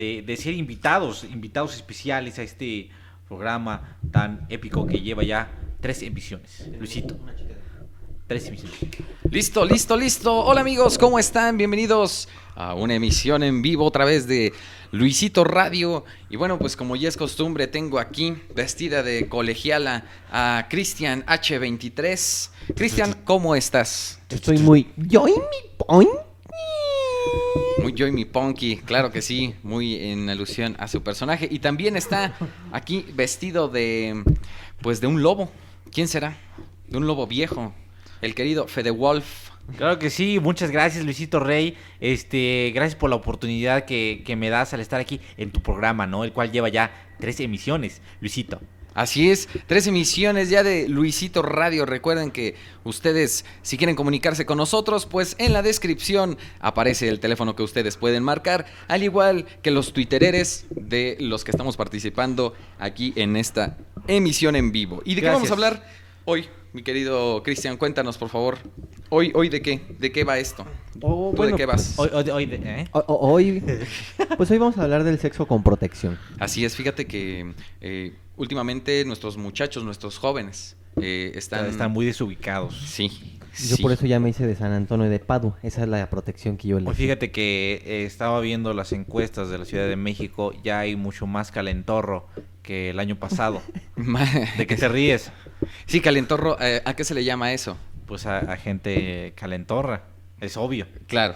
de, de ser invitados, invitados especiales a este programa tan épico que lleva ya tres emisiones. Luisito. Tres emisiones. Listo, listo, listo. Hola amigos, ¿cómo están? Bienvenidos a una emisión en vivo otra vez de Luisito Radio. Y bueno, pues como ya es costumbre, tengo aquí vestida de colegiala a Cristian H23. Cristian, ¿cómo estás? Estoy muy. Yo y mi point. Muy yo y mi Punky, claro que sí, muy en alusión a su personaje. Y también está aquí vestido de, pues de un lobo. ¿Quién será? De un lobo viejo. El querido Fede Wolf. Claro que sí, muchas gracias Luisito Rey, este, gracias por la oportunidad que, que me das al estar aquí en tu programa, ¿no? El cual lleva ya tres emisiones, Luisito. Así es, tres emisiones ya de Luisito Radio. Recuerden que ustedes, si quieren comunicarse con nosotros, pues en la descripción aparece el teléfono que ustedes pueden marcar, al igual que los twittereres de los que estamos participando aquí en esta emisión en vivo. ¿Y de qué vamos a hablar hoy, mi querido Cristian? Cuéntanos, por favor. Hoy, hoy de qué? ¿De qué va esto? Oh, ¿Tú bueno, de qué vas? Hoy, hoy- hoy de- ¿eh? hoy. Pues hoy vamos a hablar del sexo con protección. Así es, fíjate que eh, últimamente nuestros muchachos, nuestros jóvenes, eh, están... Están muy desubicados. Sí. Yo sí. por eso ya me hice de San Antonio de Padu. Esa es la protección que yo le. Pues fíjate que eh, estaba viendo las encuestas de la Ciudad de México, ya hay mucho más calentorro que el año pasado. ¿De qué te ríes? Sí, calentorro, eh, ¿a qué se le llama eso? Pues a, a gente calentorra, es obvio. Claro,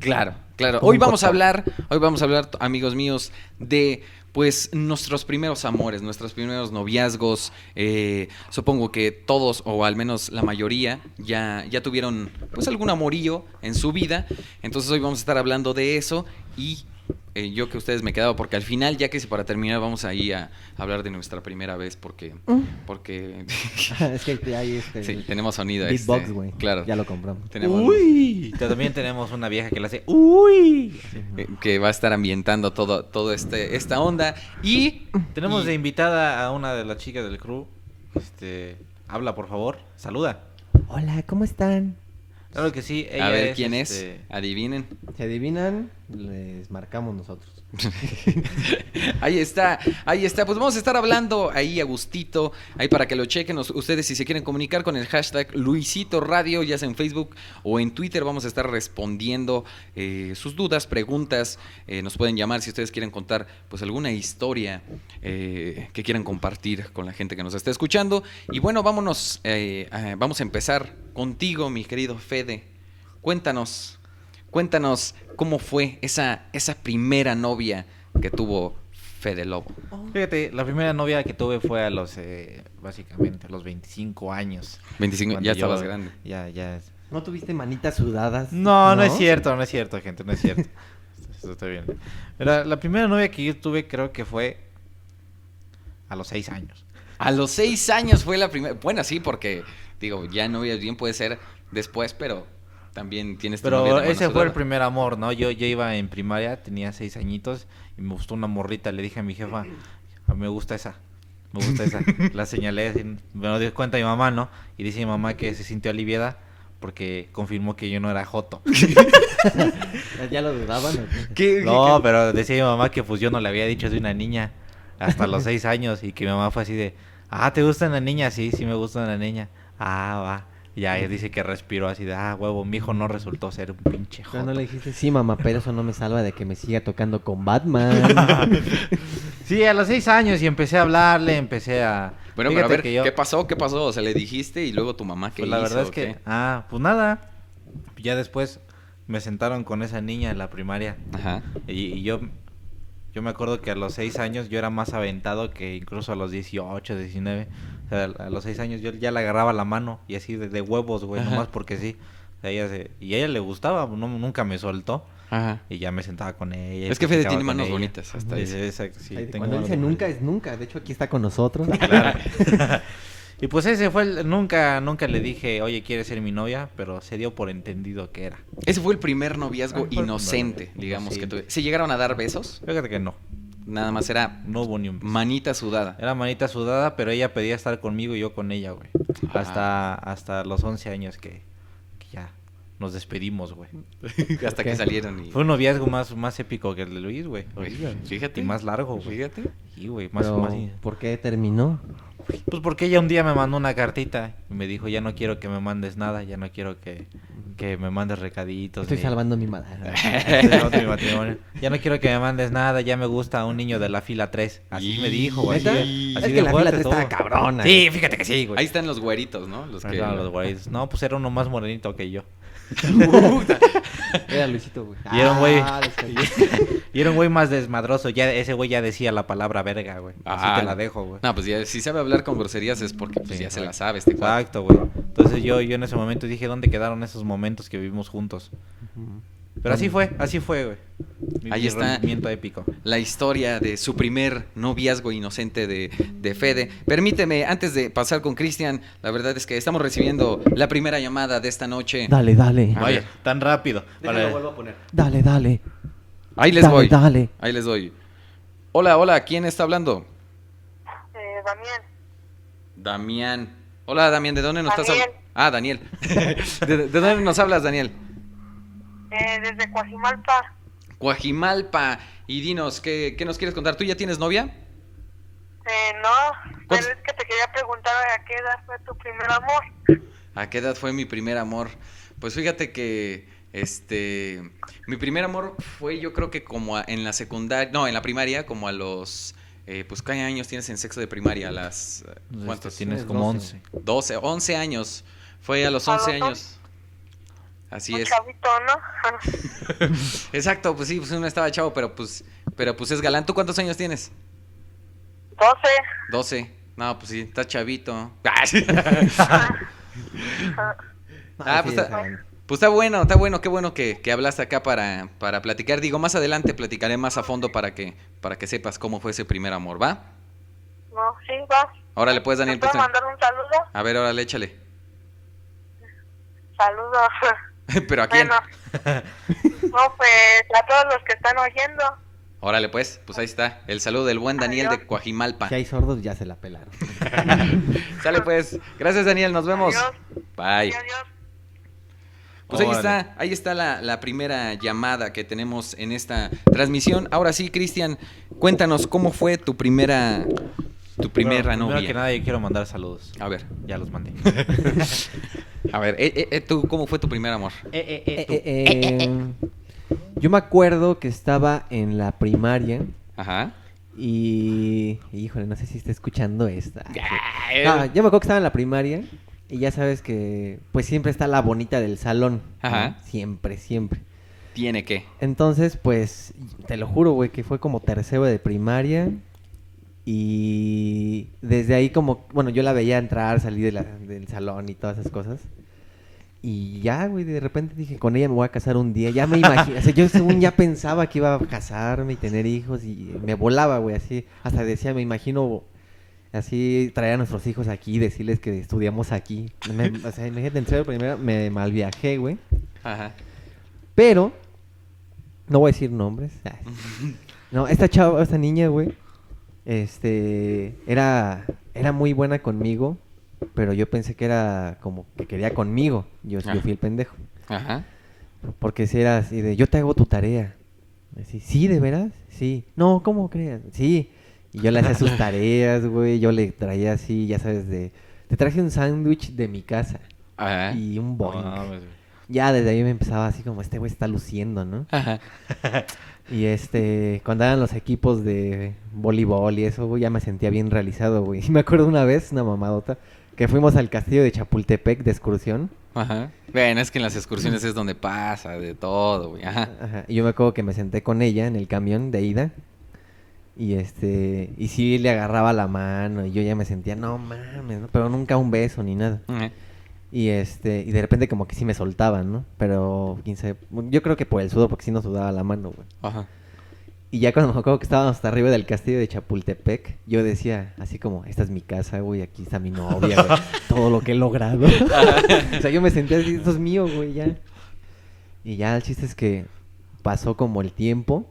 claro, claro. Hoy vamos a hablar, hoy vamos a hablar, amigos míos, de pues nuestros primeros amores, nuestros primeros noviazgos. Eh, supongo que todos, o al menos la mayoría, ya, ya tuvieron pues algún amorío en su vida. Entonces hoy vamos a estar hablando de eso y eh, yo que ustedes me quedaba, porque al final, ya que si para terminar, vamos ahí a hablar de nuestra primera vez, porque, porque es que hay este. sí, tenemos sonido. Beatbox, este, güey. Claro. Ya lo compramos. Tenemos- Uy, también tenemos una vieja que le hace uy. eh, que va a estar ambientando todo, todo este, esta onda. Y Tenemos y- de invitada a una de las chicas del crew. Este, habla por favor, saluda. Hola, ¿cómo están? Claro que sí. Ella a ver es, quién este, es. Adivinen. Si adivinan, les marcamos nosotros. ahí está, ahí está. Pues vamos a estar hablando ahí a gustito, ahí para que lo chequen Us- ustedes si se quieren comunicar con el hashtag Luisito Radio, ya sea en Facebook o en Twitter, vamos a estar respondiendo eh, sus dudas, preguntas. Eh, nos pueden llamar si ustedes quieren contar pues alguna historia eh, que quieran compartir con la gente que nos está escuchando. Y bueno, vámonos, vamos a empezar contigo, mi querido Fede. Cuéntanos, cuéntanos cómo fue esa, esa primera novia que tuvo Fede Lobo. Fíjate, la primera novia que tuve fue a los, eh, básicamente, a los 25 años. 25, Cuando ya yo- estabas grande. Ya, ya. ¿No tuviste manitas sudadas? No, no, es cierto, no es cierto, gente, no es cierto. Esto está bien. Pero la primera novia que yo tuve creo que fue a los 6 años. A los seis años fue la primera. Bueno, sí, porque digo, ya novias bien puede ser después, pero también tienes tu Pero ese fue el primer amor, ¿no? Yo, yo iba en primaria, tenía 6 añitos y me gustó una morrita. Le dije a mi jefa, "A mí me gusta esa. Me gusta esa. La señalé, así, me lo dio cuenta mi mamá, ¿no? Y dice mi mamá que se sintió aliviada porque confirmó que yo no era joto. ¿Ya lo dudaban? o qué? ¿Qué- No, qué- pero decía mi mamá que pues yo no le había dicho de una niña hasta los seis años y que mi mamá fue así de, ah, ¿te gusta una niña? Sí, sí me gusta una niña. Ah, va. Y ya ella dice que respiró así de, ah, huevo, mi hijo no resultó ser un pinche joto. no le dijiste, sí, mamá, pero eso no me salva de que me siga tocando con Batman. Sí, a los seis años y empecé a hablarle, empecé a... Bueno, pero a Fíjate ver, que yo- ¿qué pasó? ¿Qué pasó? O sea, le dijiste y luego tu mamá qué Pues la verdad es que, qué? ah, pues nada. Ya después me sentaron con esa niña en la primaria. Ajá. Y, y yo, yo me acuerdo que a los 6 años yo era más aventado que incluso a los 18, 19. Sea, a los 6 años yo ya le agarraba la mano y así de, de huevos, güey, Ajá. nomás porque sí. O sea, ella se- y a ella le gustaba, no, nunca me soltó. Ajá. Y ya me sentaba con ella. Es que Fede tiene manos ella. bonitas, hasta Sí, eso. sí, exacto, sí, Ay, tengo Cuando dice nunca bonitas. es nunca. De hecho, aquí está con nosotros. Claro. y pues ese fue el, nunca, nunca le dije, oye, ¿quieres ser mi novia? Pero se dio por entendido que era. Ese fue el primer noviazgo Ah, inocente, digamos que tuve. ¿Se llegaron a dar besos? Fíjate que no, Nada más era no hubo ni un beso. manita sudada. Era manita sudada, pero ella pedía estar conmigo y yo con ella, güey. Ah. Hasta, hasta los 11 años que, que ya nos despedimos, güey. Hasta que salieron y... Fue un noviazgo más, más épico que el de Luis, güey. Fíjate. Y más largo, güey. Fíjate. Sí, güey, más, Pero, más... ¿Por qué terminó? Pues porque ella un día me mandó una cartita y me dijo, ya no quiero que me mandes nada, ya no quiero que, que me mandes recaditos. Estoy ni- salvando mi madre. Estoy salvando mi matrimonio. Ya no quiero que me mandes nada, ya me gusta un niño de la fila 3. Así me dijo, güey. Así, que de la fila 3 estaba cabrona. Sí, fíjate que sí, güey. Ahí están los güeritos, ¿no? Los que... los güeyes. No, pues era uno más morenito que yo. Era Luisito, güey. Y era un güey. Ah, Y era un güey más desmadroso. Ya, ese güey ya decía la palabra verga, güey. Así Ah, te la dejo, güey. No, pues ya, si sabe hablar con groserías es porque pues, Sí, ya se la sabe este. Exacto, güey. Entonces yo, yo en ese momento dije, ¿dónde quedaron esos momentos que vivimos juntos? Pero así fue, así fue, güey. Mi- Ahí está. épico. La historia de su primer noviazgo inocente de, de Fede. Permíteme, antes de pasar con Cristian, la verdad es que estamos recibiendo la primera llamada de esta noche. Dale, dale. Vaya, tan rápido. Vale. a poner. Dale, dale. Ahí les dale, voy. Dale. Ahí les doy. Hola, hola, ¿quién está hablando? Eh, Damián, Damián. Hola, Damián, ¿de dónde nos estás Daniel. hablando? Ah, Daniel. ¿De, de dónde nos hablas, Daniel? eh, desde Coajimalpa. Coajimalpa. Y dinos, ¿qué, qué nos quieres contar? ¿Tú ya tienes novia? Eh, no, pero ¿Cuántos- es que te quería preguntar a qué edad fue tu primer amor. ¿A qué edad fue mi primer amor? Pues fíjate que este mi primer amor fue yo creo que como a- en la secundaria, no, en la primaria, como a los eh, pues ¿qué años tienes en sexto de primaria? Las ¿cuántos? Tienes Tienes como 12. 11. 12, 11 años. Fue a los ¿A los 11 once? años. Así es. chavito, ¿no? Exacto, pues sí, pues uno estaba chavo, pero pues pero pues es galán. ¿Tú cuántos años tienes? 12. 12. No, pues sí, estás chavito. Ah, Ah, pues está- Pues está bueno, está bueno, qué bueno que, que hablaste acá para, para platicar. Digo, más adelante platicaré más a fondo para que, para que sepas cómo fue ese primer amor, ¿va? No, sí, va. Órale, pues, Daniel. ¿Me puedo pues, mandar un saludo? a ver, órale, échale. Saludos. ¿Pero a quién? Bueno. No, pues a todos los que están oyendo. Órale, pues, pues ahí está. El saludo del buen Daniel de. Coajimalpa. Si hay sordos, ya se la pelaron. Sale, pues. Gracias, Daniel, nos vemos. Adiós. Bye. Adiós. Pues ahí está, ahí está la, la primera llamada que tenemos en esta transmisión. Ahora sí, Cristian, cuéntanos cómo fue tu primera, tu primera Bueno, novia. Primero que nada, yo quiero mandar saludos. A ver, Ya los mandé. a ver, eh, eh, eh, ¿tú cómo fue tu primer amor? Eh, eh, eh, yo me acuerdo que estaba en la primaria Ajá. y... Híjole, no sé si está escuchando esta. No, yo me acuerdo que estaba en la primaria y ya sabes que pues siempre está la bonita del salón. ¿no? Ajá. Siempre, siempre. ¿Tiene que? Entonces, pues, te lo juro, güey, que fue como tercero de primaria. Y desde ahí como, bueno, yo la veía entrar, salir de la- del salón y todas esas cosas. Y ya, güey, de repente dije, con ella me voy a casar un día. Ya me imaginé, o sea, yo según ya pensaba que iba a casarme y tener hijos y me volaba, güey, así. Hasta decía, me imagino así traer a nuestros hijos aquí, decirles que estudiamos aquí. Me- o sea, imagínate, en de primaria me malviajé, güey. Ajá. Pero, no voy a decir nombres. No, esta chava, esta niña, güey, este, era, era muy buena conmigo, pero yo pensé que era como que quería conmigo. Yo, yo fui el pendejo. Ajá. Porque si era así de, yo te hago tu tarea. Así, sí, ¿de veras? Sí. No, ¿cómo creas? Sí. Y yo le hacía sus tareas, güey. Yo le traía así, ya sabes, de... Te traje un sándwich de mi casa Ajá. y un boing. No. Ya desde ahí me empezaba así como, este güey está luciendo, ¿no? Ajá. Y este, cuando eran los equipos de voleibol y eso, güey, ya me sentía bien realizado, güey. Y me acuerdo una vez, una mamadota, que fuimos al castillo de Chapultepec de excursión. Ajá. Bueno, es que en las excursiones es donde pasa de todo, güey. Ajá. Ajá, Y yo me acuerdo que me senté con ella en el camión de ida. Y este, y sí le agarraba la mano y yo ya me sentía, no mames, ¿no? pero nunca un beso ni nada. Y este, y de repente como que sí me soltaban, ¿no? Pero quién sabe, yo creo que por el sudor porque sí nos sudaba la mano, güey. Ajá. Y ya cuando me acuerdo que estábamos hasta arriba del castillo de Chapultepec, yo decía, así como, esta es mi casa, güey, aquí está mi novia, güey, todo lo que he logrado. o sea, yo me sentía así, esto es mío, güey, ya. Y ya el chiste es que pasó como el tiempo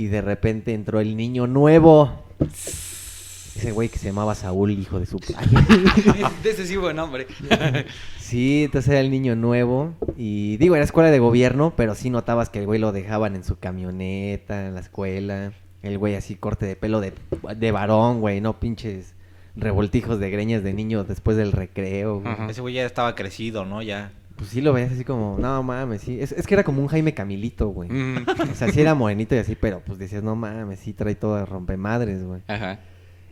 y de repente entró el niño nuevo. Ese güey que se llamaba Saúl, hijo de su... De ese sí buen nombre. Sí, entonces era el niño nuevo. Y digo, era escuela de gobierno, pero sí notabas que el güey lo dejaban en su camioneta, en la escuela. El güey así, corte de pelo de, de varón, güey, no pinches revoltijos de greñas de niño después del recreo. güey. Ese güey ya estaba crecido, ¿no? Ya. Pues sí lo ves así como, no mames, sí. Es, es que era como un Jaime Camilito, güey. Mm. O sea, sí era morenito y así, pero pues decías, no mames, sí trae todo de rompemadres, güey. Ajá.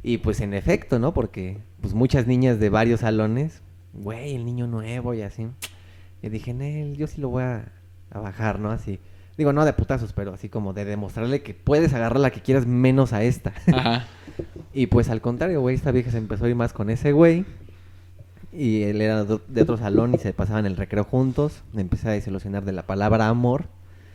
Y pues en efecto, ¿no? Porque pues muchas niñas de varios salones, güey, el niño nuevo y así. Y dije, Nel, yo sí lo voy a, a bajar, ¿no? Así. Digo, no de putazos, pero así como de demostrarle que puedes agarrar la que quieras menos a esta. Ajá. y pues al contrario, güey, esta vieja se empezó a ir más con ese güey. Y él era de otro salón y se pasaban el recreo juntos. Me empecé a desilusionar de la palabra amor.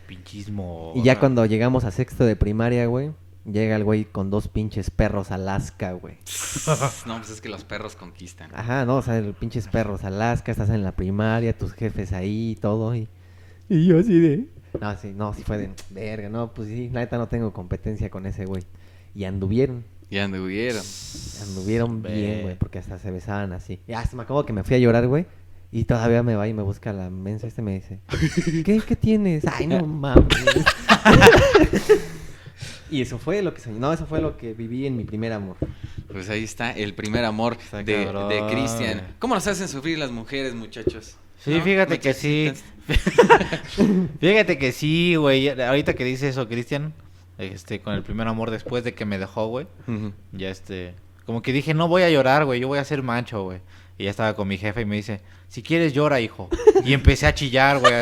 Pinchismo. Y ya cuando llegamos a sexto de primaria, güey, llega el güey con dos pinches perros Alaska, güey. No, pues es que los perros conquistan. Ajá, no, o sea, los pinches perros Alaska, estás en la primaria, tus jefes ahí y todo. Y, y yo así de... No, sí, no, sí fue de... Verga, no, pues sí, la neta no tengo competencia con ese güey. Y anduvieron, Y anduvieron. anduvieron bien, güey, porque hasta se besaban así. Y hasta me acuerdo que me fui a llorar, güey. Y todavía me va y me busca la mensa este me dice, ¿qué, qué tienes? Ay, no mames. y eso fue lo que soñé. No, eso fue lo que viví en mi primer amor. Pues ahí está el primer amor Está de, de Cristian. ¿Cómo nos hacen sufrir las mujeres, muchachos? Sí, ¿No? fíjate que sí. Fíjate que sí, güey. Ahorita que dice eso, Cristian, este, con el primer amor después de que me dejó, güey. Ya este, como que dije, no voy a llorar, güey, yo voy a ser macho, güey. Y ya estaba con mi jefe y me dice, si quieres llora, hijo. Y empecé a chillar, güey,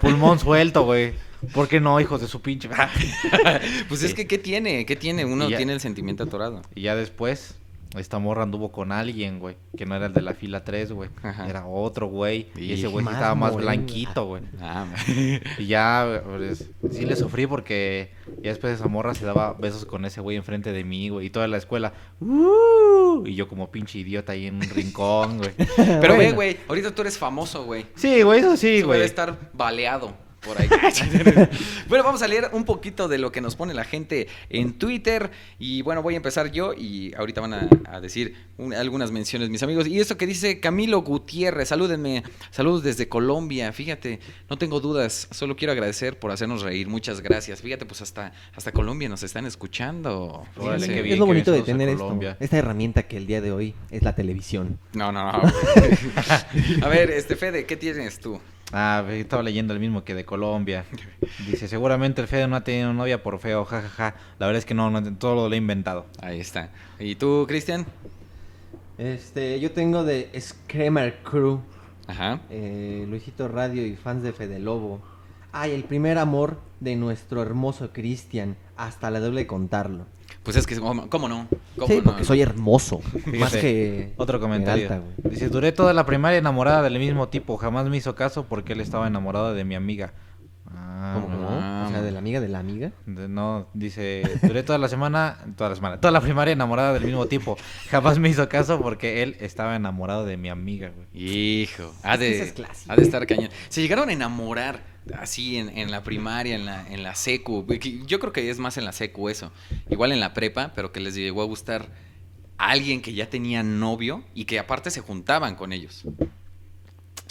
pulmón suelto, güey. ¿Por qué no, hijos de su pinche? Pues es que, ¿qué tiene? ¿Qué tiene? Uno ya- tiene el sentimiento atorado. y ya después, esta morra anduvo con alguien, güey, que no era el de la fila 3, güey. Ajá. Era otro, güey. Y ese güey sí estaba más blanquito, güey. Ah, Y ya, pues, sí le sufrí porque ya después esa morra se daba besos con ese güey enfrente de mí, güey. Y toda la escuela, ¡uh! Y yo como pinche idiota ahí en un rincón, güey. Pero Bueno. güey, ahorita tú eres famoso, güey. Sí, güey, eso sí, debe güey. estar baleado por ahí. bueno, vamos a leer un poquito de lo que nos pone la gente en Twitter. Y bueno, voy a empezar yo y ahorita van a, a decir un- algunas menciones, mis amigos. Y esto que dice Camilo Gutiérrez, salúdenme, saludos desde Colombia. Fíjate, no tengo dudas, solo quiero agradecer por hacernos reír. Muchas gracias. Fíjate, pues hasta, hasta Colombia nos están escuchando. Órale, qué bien, es lo qué bonito de tener esto. Esta herramienta que el día de hoy es la televisión. No, no, no. a ver, este Fede, ¿qué tienes tú? Ah, estaba leyendo el mismo que de Colombia. Dice, seguramente el Fede no ha tenido novia por feo, jajaja. La verdad es que no, no todo lo he inventado. Ahí está. ¿Y tú, Cristian? Este, yo tengo de Screamer Crew, Ajá. eh, Luisito Radio y fans de Fede Lobo. Ay, el primer amor de nuestro hermoso Cristian. Hasta la doble contarlo. Pues es que, ¿cómo, cómo no? ¿Cómo Sí, no? porque soy hermoso. Fíjate, más que. Otro comentario. Dice, duré toda la primaria enamorada del mismo tipo. Jamás me hizo caso porque él estaba enamorado de mi amiga. Ah, ¿Cómo no? Ah. O sea, de la amiga de la amiga. De- No, dice, duré toda la semana, toda la semana, toda la primaria enamorada del mismo tipo. Jamás me hizo caso porque él estaba enamorado de mi amiga, güey. Hijo, ha de, es ha de estar cañón. Se llegaron a enamorar así en, en la primaria, en la, en la secu. Yo creo que es más en la secu eso. Igual en la prepa, pero que les llegó a gustar a alguien que ya tenía novio y que aparte se juntaban con ellos.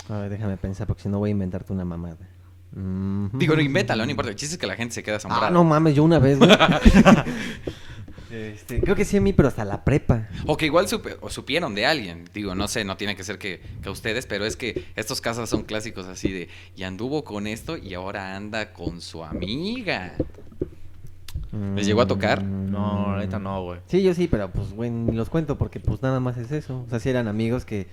A ver, déjame pensar porque si no voy a inventarte una mamada. Digo, no, invéntalo, no importa. El chiste es que la gente se queda asombrada. Ah, no mames, yo una vez, güey. Este, creo que sí a mí, pero hasta la prepa. O que igual supe- o supieron de alguien. Digo, no sé, no tiene que ser que, que ustedes, pero es que estos casos son clásicos así de, y anduvo con esto y ahora anda con su amiga. ¿Les llegó a tocar? No, ahorita no, güey. Sí, yo sí, pero pues, güey, ni los cuento porque pues nada más es eso. O sea, si eran amigos que,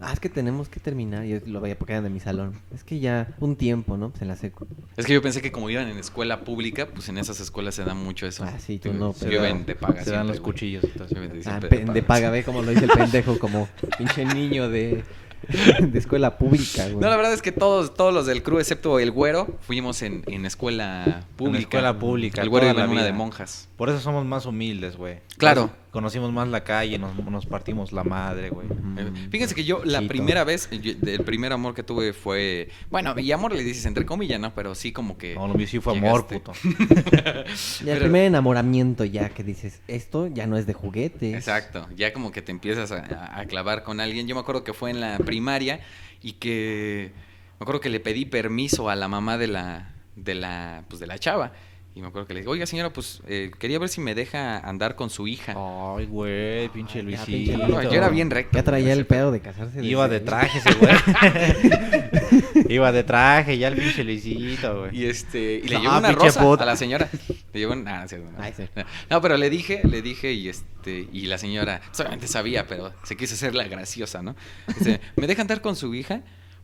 ah, es que tenemos que terminar. Yo lo veía porque eran de mi salón. Es que ya un tiempo, ¿no? Pues en la seco. Es que yo pensé que como iban en escuela pública, pues en esas escuelas se da mucho eso. Ah, sí, tú no, se pero- Llueven de paga Se dan los cuchillos de Ah, de paga, paga. ve como lo dice el pendejo, como pinche niño de, de escuela pública, güey. No, la verdad es que todos, todos los del crew, excepto el güero, fuimos en, en escuela pública. escuela pública, El güero iba la en una de monjas. Por eso somos más humildes, güey. Claro. Conocimos más la calle, nos, nos partimos la madre, güey. Eh, Fíjense que yo la Chito. primera vez, yo- el primer amor que tuve fue, bueno, y amor le dices entre comillas, ¿no? Pero sí como que... No, lo mío sí fue amor, puto. Y el Pero- primer enamoramiento ya que dices, esto ya no es de juguete. Exacto, ya como que te empiezas a, a- a clavar con alguien. Yo me acuerdo que fue en la primaria y que me acuerdo que le pedí permiso a la mamá de la de la pues de la chava y me acuerdo que le dije, "Oiga, señora, pues eh, quería ver si me deja andar con su hija." Ay, güey, pinche Luisito. pinche No, no, yo era bien recto. Ya traía el pedo de casarse. Iba de traje ese güey. Iba de traje, ya el pinche Luisito, güey. Y este, y le No, llevó una rosa puta. a la señora. Le llevó una, ah, no, no, Ay, sí. no, pero le dije, le dije y este, y la señora, solamente sabía, pero se quiso hacer la graciosa, ¿no? Dice, ¿me deja andar con su hija?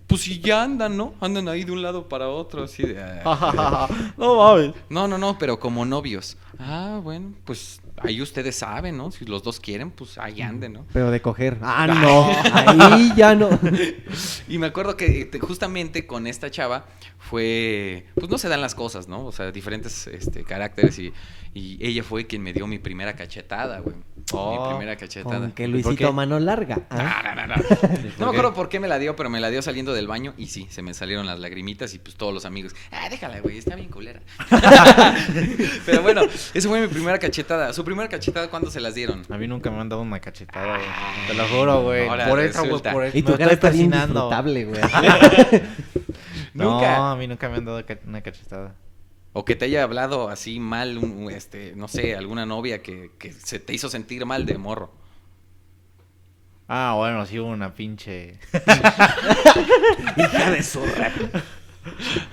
Pues si ya andan, ¿no? Andan ahí de un lado para otro, así de... "Ah". no mames. No, no, no, pero como novios. Ah, bueno, pues ahí ustedes saben, ¿no? Si los dos quieren, pues ahí anden, ¿no? Pero de coger. Ah, no. Ahí ya no. Y me acuerdo que te- justamente con esta chava fue, pues no se dan las cosas, ¿no? O sea, diferentes este, caracteres y, y ella fue quien me dio mi primera cachetada, güey. Oh, mi primera cachetada. Con que ¿Y por Luisito mano larga. No, ¿ah? no, no, no. No me acuerdo por qué me la dio, pero me la dio saliendo del baño y sí, se me salieron las lagrimitas y pues todos los amigos, ah, déjala, güey, está bien culera. pero bueno, esa fue mi primera cachetada. ¿Su primera cachetada cuándo se las dieron? A mí nunca me han dado una cachetada, güey. Te lo juro, güey. Ahora Por eso, güey, por eso. Y tu cara está bien disfrutable, güey. Nunca. No, a mí nunca me han dado una cachetada. O que te haya hablado así mal, un- este, no sé, alguna novia que, que se te hizo sentir mal de morro. Ah, bueno, sí hubo una pinche... Hija de su rap.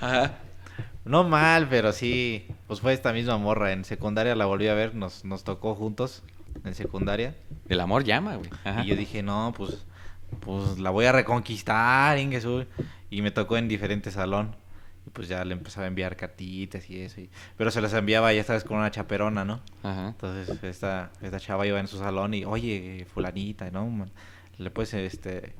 Ajá. No mal, pero sí. Pues fue esta misma morra. En secundaria la volví a ver. Nos, nos tocó juntos en secundaria. El amor llama, güey. Ajá. Y yo dije, no, pues, pues la voy a reconquistar, Ingesu. Y me tocó en diferente salón. Y pues ya le empezaba a enviar cartitas y eso. y- Pero se las enviaba ya esta vez con una chaperona, ¿no? Ajá. Entonces esta, esta chava iba en su salón y, oye, fulanita, ¿no? man? Le puedes, este,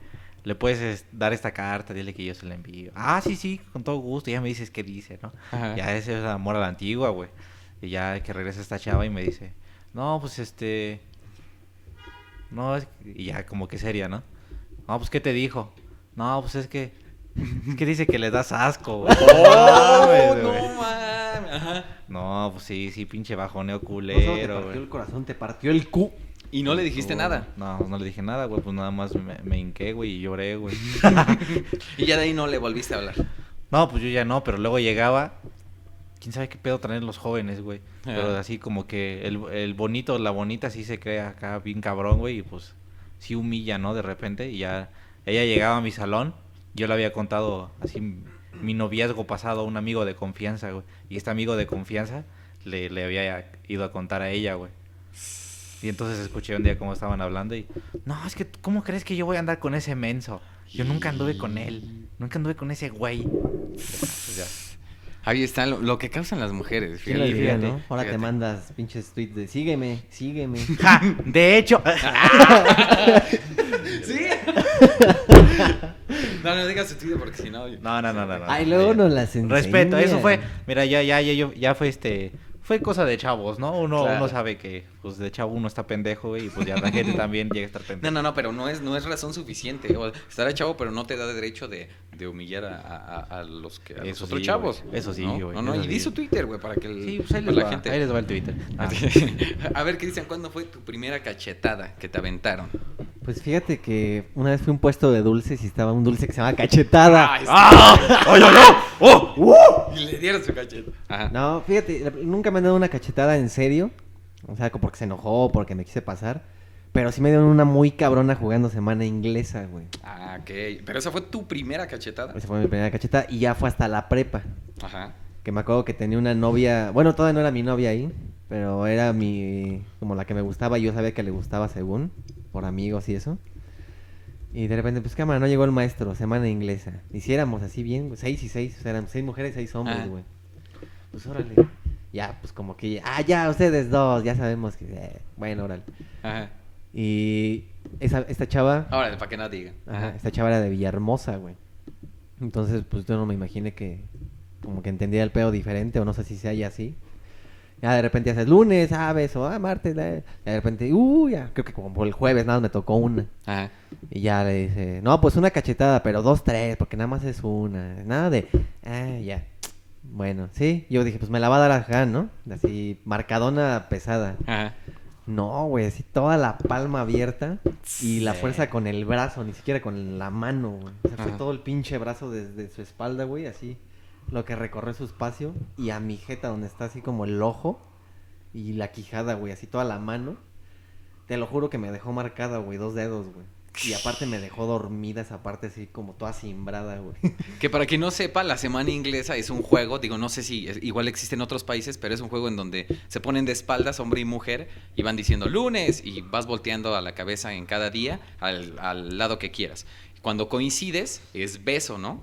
le puedes es, dar esta carta, dile que yo se la envío. Ah, sí, sí, con todo gusto, ya me dices qué dice, ¿no? Ajá. Ya ese es amor a la antigua, güey. Y ya que regresa esta chava y me dice, no, pues este, no, es- y ya como que seria, ¿no? No, pues ¿qué te dijo? No, pues es que, es que dice que le das asco, güey. ¡Oh, mames, no mames! Ajá. No, pues sí, sí, pinche bajoneo solo te culero, partió güey. el corazón, te partió el cu. Y no le dijiste nada. No, no le dije nada, güey. Pues nada más me, me hinqué, güey, y lloré, güey. Y ya de ahí no le volviste a hablar. no, pues yo ya no, pero luego llegaba. ¿Quién sabe qué pedo traen los jóvenes, güey? Pero así como que el, el bonito, la bonita sí se crea acá bien cabrón, güey. Y pues sí humilla, ¿no? De repente. Y ya ella llegaba a mi salón. Yo le había contado así mi noviazgo pasado a un amigo de confianza, güey. Y este amigo de confianza le, le había ido a contar a ella, güey. Y entonces escuché un día cómo estaban hablando y... No, es que, ¿cómo crees que yo voy a andar con ese menso? Yo nunca anduve con él. Nunca anduve con ese güey. Pues ya. Ahí está lo, lo que causan las mujeres. ¿Quién lo fíjate, diría, fíjate, no? Ahora te mandas pinches tweets de sígueme, sígueme. Ja, de hecho... ¿Sí? No, no digas su Twitter porque si no... No, no, no, no. no. Ay, luego nos las Respeto, eso fue... Mira, ya, ya, ya, yo- ya fue este... Fue cosa de chavos, ¿no? Uno, Claro. uno sabe que, pues, de chavo uno está pendejo, güey, y pues ya la gente también llega a estar pendejo. No, no, no, pero no es, no es razón suficiente. O estará chavo, pero no te da derecho de, de humillar a, a- a los, que, a los Eso otros sí, chavos. Eso sí, ¿no? güey, No, no, eso y di sí. su Twitter, güey, para que el- Sí, pues ahí la gente... ahí les va el Twitter. Ah. a ver, Cristian, ¿cuándo fue tu primera cachetada que te aventaron? Pues fíjate que una vez fui a un puesto de dulces y estaba un dulce que se llama cachetada. Ay, ¡Ay, ay, ay! ¡Oh! ¡Uh! Y le dieron su cacheta. Ajá. No, fíjate, nunca me han dado una cachetada en serio. O sea, porque se enojó, porque me quise pasar. Pero sí me dieron una muy cabrona jugando semana inglesa, güey. Ah, ok. Pero esa fue tu primera cachetada. Esa fue mi primera cachetada y ya fue hasta la prepa. Ajá. Que me acuerdo que tenía una novia, bueno, todavía no era mi novia ahí, pero era mi, como la que me gustaba y yo sabía que le gustaba según, por amigos y eso. Y de repente, pues cámara, no llegó el maestro, semana inglesa. Hiciéramos así bien, güey, seis y seis, o sea, eran seis mujeres, seis hombres, Ah. güey. Pues órale. Ya, pues como que, ah, ya, ustedes dos, ya sabemos que, eh, bueno, órale. Ajá. Y esa, esta chava, Ahora, para que no digan. Ajá, esta chava era de Villahermosa, güey. Entonces, pues yo no me imaginé que como que entendía el pedo diferente o no sé si sea ya así. Ya de repente haces lunes, ah, beso, ah, martes. Ya de repente, uh, ya, creo que como el jueves nada me tocó una. Ajá. Y ya le dice, no, pues una cachetada, pero dos, tres, porque nada más es una. Nada de, ah, ya. Bueno, sí. Yo dije, pues me la va a dar acá, ¿no? Así, marcadona pesada. Ajá. No, güey, así toda la palma abierta y la Sí. fuerza con el brazo, ni siquiera con la mano, güey. O sea, fue todo el pinche brazo desde su espalda, güey, así. Lo que recorre su espacio y a mi jeta donde está así como el ojo y la quijada, güey, así toda la mano. Te lo juro que me dejó marcada, güey, dos dedos, güey. Y aparte me dejó dormida esa parte así como toda cimbrada, güey. Que para quien no sepa, la semana inglesa es un juego, digo, no sé si es- igual existe en otros países, pero es un juego en donde se ponen de espaldas hombre y mujer y van diciendo lunes y vas volteando a la cabeza en cada día al, al lado que quieras. Cuando coincides es beso, ¿no?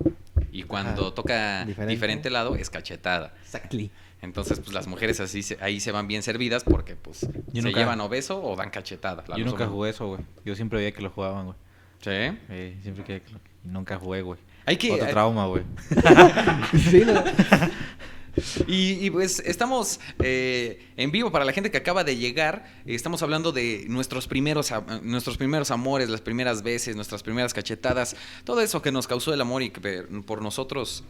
Y cuando Ajá. toca Diferente. diferente. lado es cachetada. Exactly. Entonces, pues las mujeres así se- ahí se van bien servidas porque pues Yo se nunca- llevan o beso o dan cachetada. La Yo nunca jugué eso, güey. Yo siempre veía que lo jugaban, güey. Sí. Eh, siempre que que lo- nunca jugué, güey. Hay que Otro hay- trauma, güey. Sí, ¿no? Y, pues estamos eh, en vivo para la gente que acaba de llegar. Eh, Estamos hablando de nuestros primeros, nuestros primeros amores, las primeras veces, nuestras primeras cachetadas, todo eso que nos causó el amor y que por nosotros,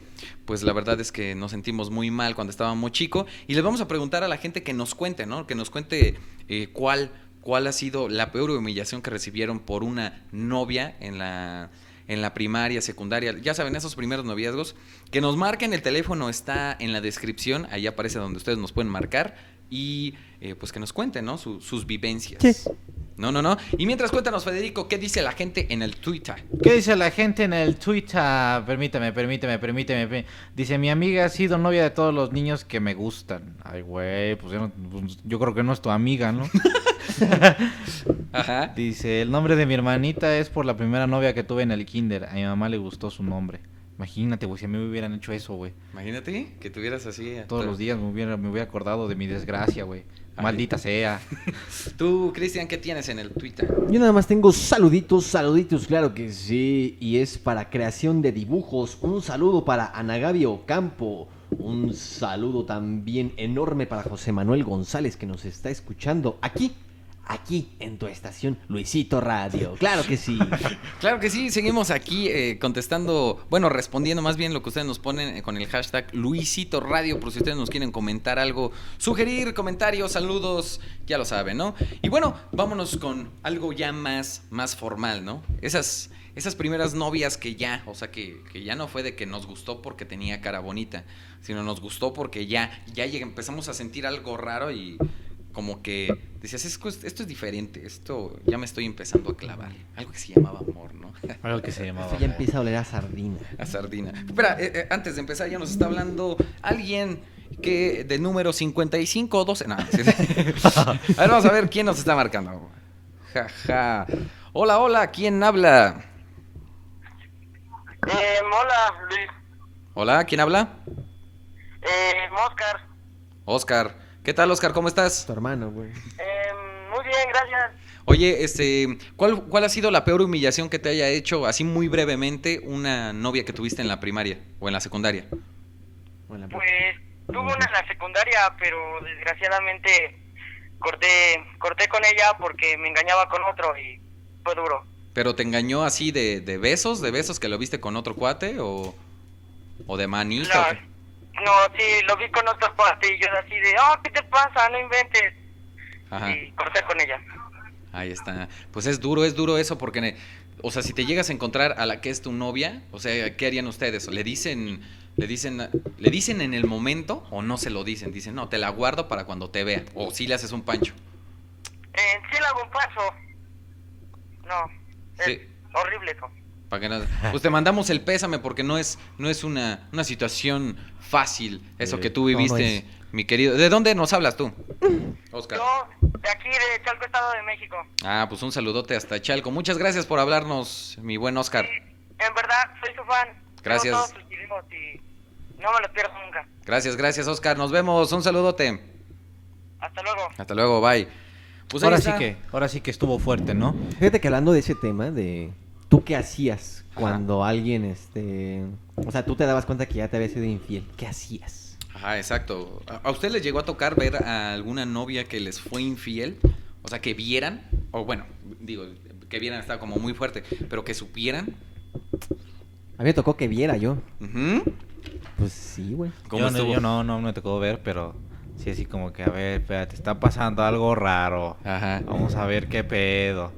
pues la verdad es que nos sentimos muy mal cuando estábamos chicos. Y les vamos a preguntar a la gente que nos cuente, ¿no? Que nos cuente eh, cuál, cuál ha sido la peor humillación que recibieron por una novia en la en la primaria, secundaria, ya saben, esos primeros noviazgos, que nos marquen, el teléfono está en la descripción, ahí aparece donde ustedes nos pueden marcar y eh, pues que nos cuenten, ¿no? Su- sus vivencias. Sí. No, no, no. Y mientras cuéntanos, Federico, ¿qué dice la gente en el Twitter? ¿Qué dice la gente en el Twitter? Permíteme, permíteme, permíteme. pe- Dice, mi amiga ha sido novia de todos los niños que me gustan. Ay, güey, pues yo, no- pues yo creo que no es tu amiga, ¿no? Ajá. Dice, el nombre de mi hermanita es por la primera novia que tuve en el kinder. A mi mamá le gustó su nombre. Imagínate, güey, si a mí me hubieran hecho eso, güey. Imagínate que tuvieras así. Todos to- los días me hubiera, me hubiera acordado de mi desgracia, güey. Maldita sea. Tú, Cristian, ¿qué tienes en el Twitter? Yo nada más tengo saluditos, saluditos, claro que sí. Y es para creación de dibujos. Un saludo para Anagabi Ocampo. Un saludo también enorme para José Manuel González que nos está escuchando aquí, aquí en tu estación Luisito Radio. Claro que sí. Claro que sí, seguimos aquí eh, contestando, bueno, respondiendo más bien lo que ustedes nos ponen eh, con el hashtag Luisito Radio, por si ustedes nos quieren comentar algo, sugerir comentarios, saludos, ya lo saben, ¿no? Y bueno, vámonos con algo ya más, más formal, ¿no? Esas, esas primeras novias que ya, o sea, que, que ya no fue de que nos gustó porque tenía cara bonita, sino nos gustó porque ya, ya empezamos a sentir algo raro y como que decías, esto es, esto es diferente, esto ya me estoy empezando a clavar. Algo que se llamaba amor, ¿no? Algo que se llamaba. Esto ya amor. empieza a oler a sardina. a sardina. Espera, eh, eh, antes de empezar ya nos está hablando alguien que de número 5512. No, sí, sí. a ver, vamos a ver quién nos está marcando. Ja, ja. Hola, hola, ¿quién habla? Eh, hola, Luis. Hola, ¿quién habla? Eh, Moscar. Oscar. ¿Qué tal, Oscar? ¿Cómo estás? Tu hermano, güey. Eh, muy bien, gracias. Oye, este, ¿cuál, ¿cuál ha sido la peor humillación que te haya hecho, así muy brevemente, una novia que tuviste en la primaria o en la secundaria? Pues tuve una en la secundaria, pero desgraciadamente corté, corté con ella porque me engañaba con otro y fue duro. ¿Pero te engañó así de, de besos, de besos que lo viste con otro cuate o, o de manita? No? No, sí, lo vi con otros pastillos así de, oh, ¿qué te pasa? No inventes. Ajá. Y corté con ella. Ahí está. Pues es duro, es duro eso porque, o sea, si te llegas a encontrar a la que es tu novia, o sea, ¿qué harían ustedes? ¿Le dicen, le dicen, le dicen en el momento o no se lo dicen? Dicen, no, te la guardo para cuando te vea. O si le haces un pancho. Eh, sí le hago un paso. No, es Sí. horrible eso. Para que no- pues te mandamos el pésame porque no es, no es una, una situación fácil eso Eh, que tú no, no viviste, mi querido. ¿De dónde nos hablas tú? Oscar. Yo, de aquí, de Chalco, Estado de México. Ah, pues un saludote hasta Chalco. Muchas gracias por hablarnos, mi buen Oscar. En verdad, soy su fan. Gracias. Todos y no me los pierdo nunca. Gracias, gracias, Oscar. Nos vemos. Un saludote. Hasta luego. Hasta luego, bye. Pues ahora sí que, ahora sí que estuvo fuerte, ¿no? Fíjate que hablando de ese tema, de tú qué hacías Ajá. cuando alguien, este, o sea, tú te dabas cuenta que ya te había sido infiel, ¿qué hacías? Ajá, exacto. ¿A usted les llegó a tocar ver a alguna novia que les fue infiel? O sea, que vieran, o bueno, digo, que vieran está como muy fuerte, pero que supieran. A mí me tocó que viera yo. Ujú. Pues sí, güey. ¿Cómo yo, no, yo no, no me tocó ver, pero sí así como que, a ver, espérate, está pasando algo raro. Ajá. Vamos a ver qué pedo.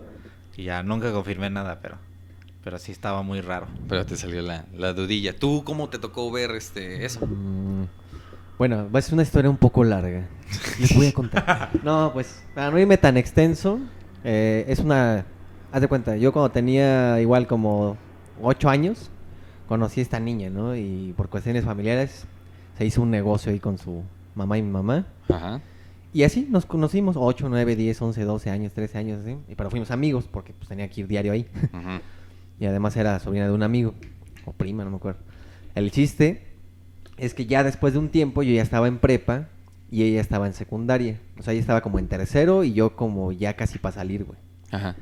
Y ya nunca confirmé nada, pero pero sí estaba muy raro. Pero te salió la, la dudilla. ¿Tú cómo te tocó ver este eso? Mm, Bueno, va a ser una historia un poco larga. Les voy a contar. No, pues, para no irme tan extenso, eh, es una... Haz de cuenta, yo cuando tenía igual como ocho años, conocí a esta niña, ¿no? Y por cuestiones familiares se hizo un negocio ahí con su mamá y mi mamá. Ajá. Y así nos conocimos, 8, 9, 10, 11, 12 años, 13 años, así. Y pero fuimos amigos porque pues tenía que ir diario ahí. Ujú. Y además era sobrina de un amigo. O prima, no me acuerdo. El chiste es que ya después de un tiempo yo ya estaba en prepa y ella estaba en secundaria. O sea, ella estaba como en tercero y yo como ya casi para salir, güey. Ajá.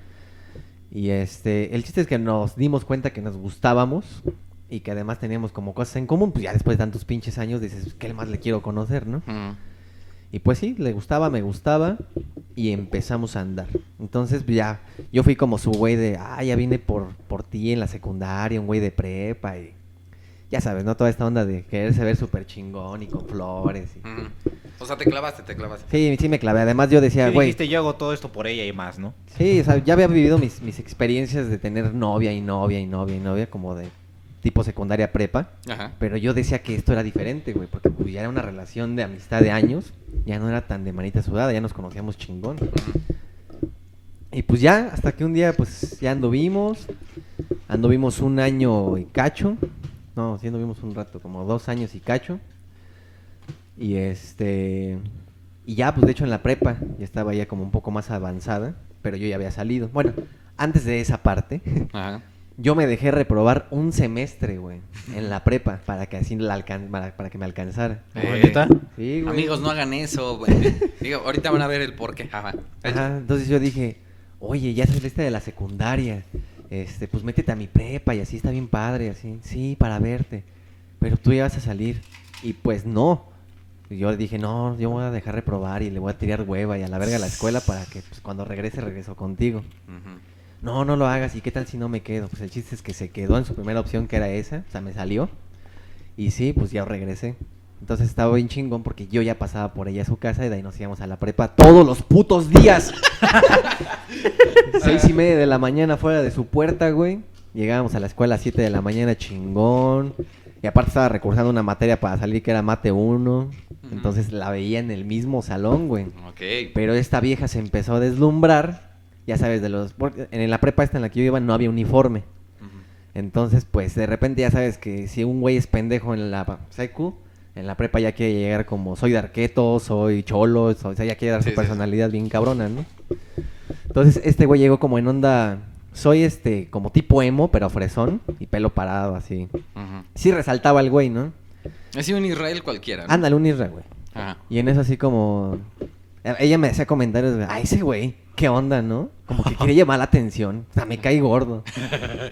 Y este, el chiste es que nos dimos cuenta que nos gustábamos y que además teníamos como cosas en común. Pues ya después de tantos pinches años dices, ¿qué más le quiero conocer, no? Ujú. Y pues sí, le gustaba, me gustaba y empezamos a andar. Entonces ya, yo fui como su güey de, ah, ya vine por, por ti en la secundaria, un güey de prepa y ya sabes, ¿no? Toda esta onda de quererse ver súper chingón y con flores. y-. O sea, te clavaste, te clavaste. Sí, sí me clavé. Además yo decía, Sí, güey, dijiste, yo hago todo esto por ella y más, ¿no? sí, o sea, ya había vivido mis, mis experiencias de tener novia y novia y novia y novia como de tipo secundaria prepa. Ajá. Pero yo decía que esto era diferente, güey, porque pues, ya era una relación de amistad de años, ya no era tan de manita sudada, ya nos conocíamos chingón. Y pues ya, hasta que un día pues ya anduvimos, anduvimos un año y cacho, no, sí anduvimos un rato, como dos años y cacho. Y este, y ya pues de hecho en la prepa ya estaba ya como un poco más avanzada, pero yo ya había salido. Bueno, antes de esa parte, Ajá. Yo me dejé reprobar un semestre, güey, en la prepa para que así la alcan- para, para que me alcanzara. Eh. Sí, güey. Amigos, no hagan eso. güey. Digo, ahorita van a ver el porqué. Ajá. Ajá, entonces yo dije, oye, ya saliste de la secundaria, este, pues métete a mi prepa y así está bien padre, así, sí, para verte, pero tú ya vas a salir, y pues no, Y yo dije, no, yo voy a dejar reprobar y le voy a tirar hueva y a la verga a la escuela para que pues, cuando regrese, regreso contigo. No, no lo hagas, ¿y qué tal si no me quedo? Pues el chiste es que se quedó en su primera opción, que era esa, o sea, me salió, y sí, pues ya regresé. Entonces estaba bien chingón porque yo ya pasaba por ella a su casa y de ahí nos íbamos a la prepa todos los putos días. Seis y media de la mañana fuera de su puerta, güey. Llegábamos a la escuela a 7 de la mañana, chingón. Y aparte estaba recursando una materia para salir que era mate 1. Entonces la veía en el mismo salón, güey. Ok. Pero esta vieja se empezó a deslumbrar. Ya sabes, de los. porque en la prepa esta en la que yo iba no había uniforme. Entonces, pues de repente ya sabes que si un güey es pendejo en la secu, en la prepa ya quiere llegar como soy de arqueto, soy cholo, soy- o sea, ya quiere dar Sí, su sí, sí. personalidad bien cabrona, ¿no? Entonces, este güey llegó como en onda, soy este, como tipo emo, pero fresón y pelo parado así. Ujú. Sí resaltaba el güey, ¿no? Ha sido un Israel cualquiera. ¿no? Ándale, un irra, güey. Ajá. Y en eso así como... Ella me hacía comentarios de, ay, ese güey, ¿qué onda, no? Como que quiere llamar la atención. O sea, me cae gordo.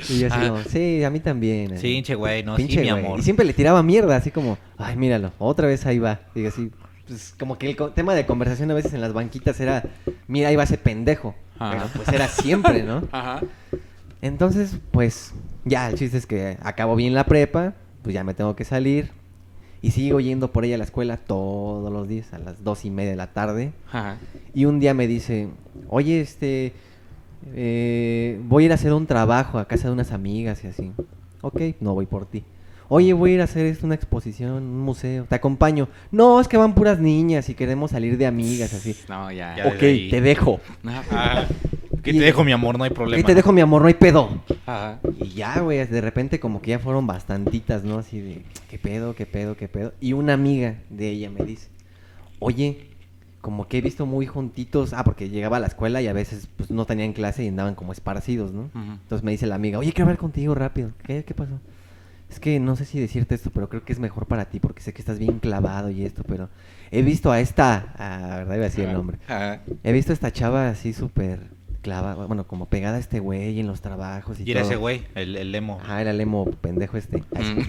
Y yo así Ah. como, sí, a mí también. Sí, eh". pinche güey, no, Pinche sí, mi güey. amor. Y siempre le tiraba mierda, así como, ay, míralo, otra vez ahí va. Y así, pues como que el co- tema de conversación a veces en las banquitas era, mira, ahí va ese pendejo. Ajá. Pero pues era siempre, ¿no? Ajá. Entonces, pues, ya, el chiste es que acabo bien la prepa, pues ya me tengo que salir. Y sigo yendo por ella a la escuela todos los días, a las dos y media de la tarde. Ajá. Y un día me dice, oye, este, eh, voy a ir a hacer un trabajo a casa de unas amigas y así. Ok, no voy por ti. Oye, voy a ir a hacer una exposición, un museo, te acompaño. No, es que van puras niñas y queremos salir de amigas, así. No, ya. Ya ok, te dejo. Ajá. Que te dejo, mi amor, no hay problema. Ok, te dejo, mi amor, no hay pedo. Ajá. Y ya, güey, de repente como que ya fueron bastantitas, ¿no? Así de, ¿qué pedo, qué pedo, qué pedo? Y una amiga de ella me dice, oye, como que he visto muy juntitos, ah, porque llegaba a la escuela y a veces pues no tenían clase y andaban como esparcidos, ¿no? Entonces me dice la amiga, oye, quiero hablar contigo rápido. ¿Qué, qué pasó? Es que no sé si decirte esto, pero creo que es mejor para ti porque sé que estás bien clavado y esto, pero he visto a esta, ah, ¿verdad? Iba a decir el nombre. Ajá. He visto a esta chava así súper clavada, bueno, como pegada a este güey en los trabajos y, Y era todo. ese güey, el, el emo. Ajá, era el emo pendejo este. Mm.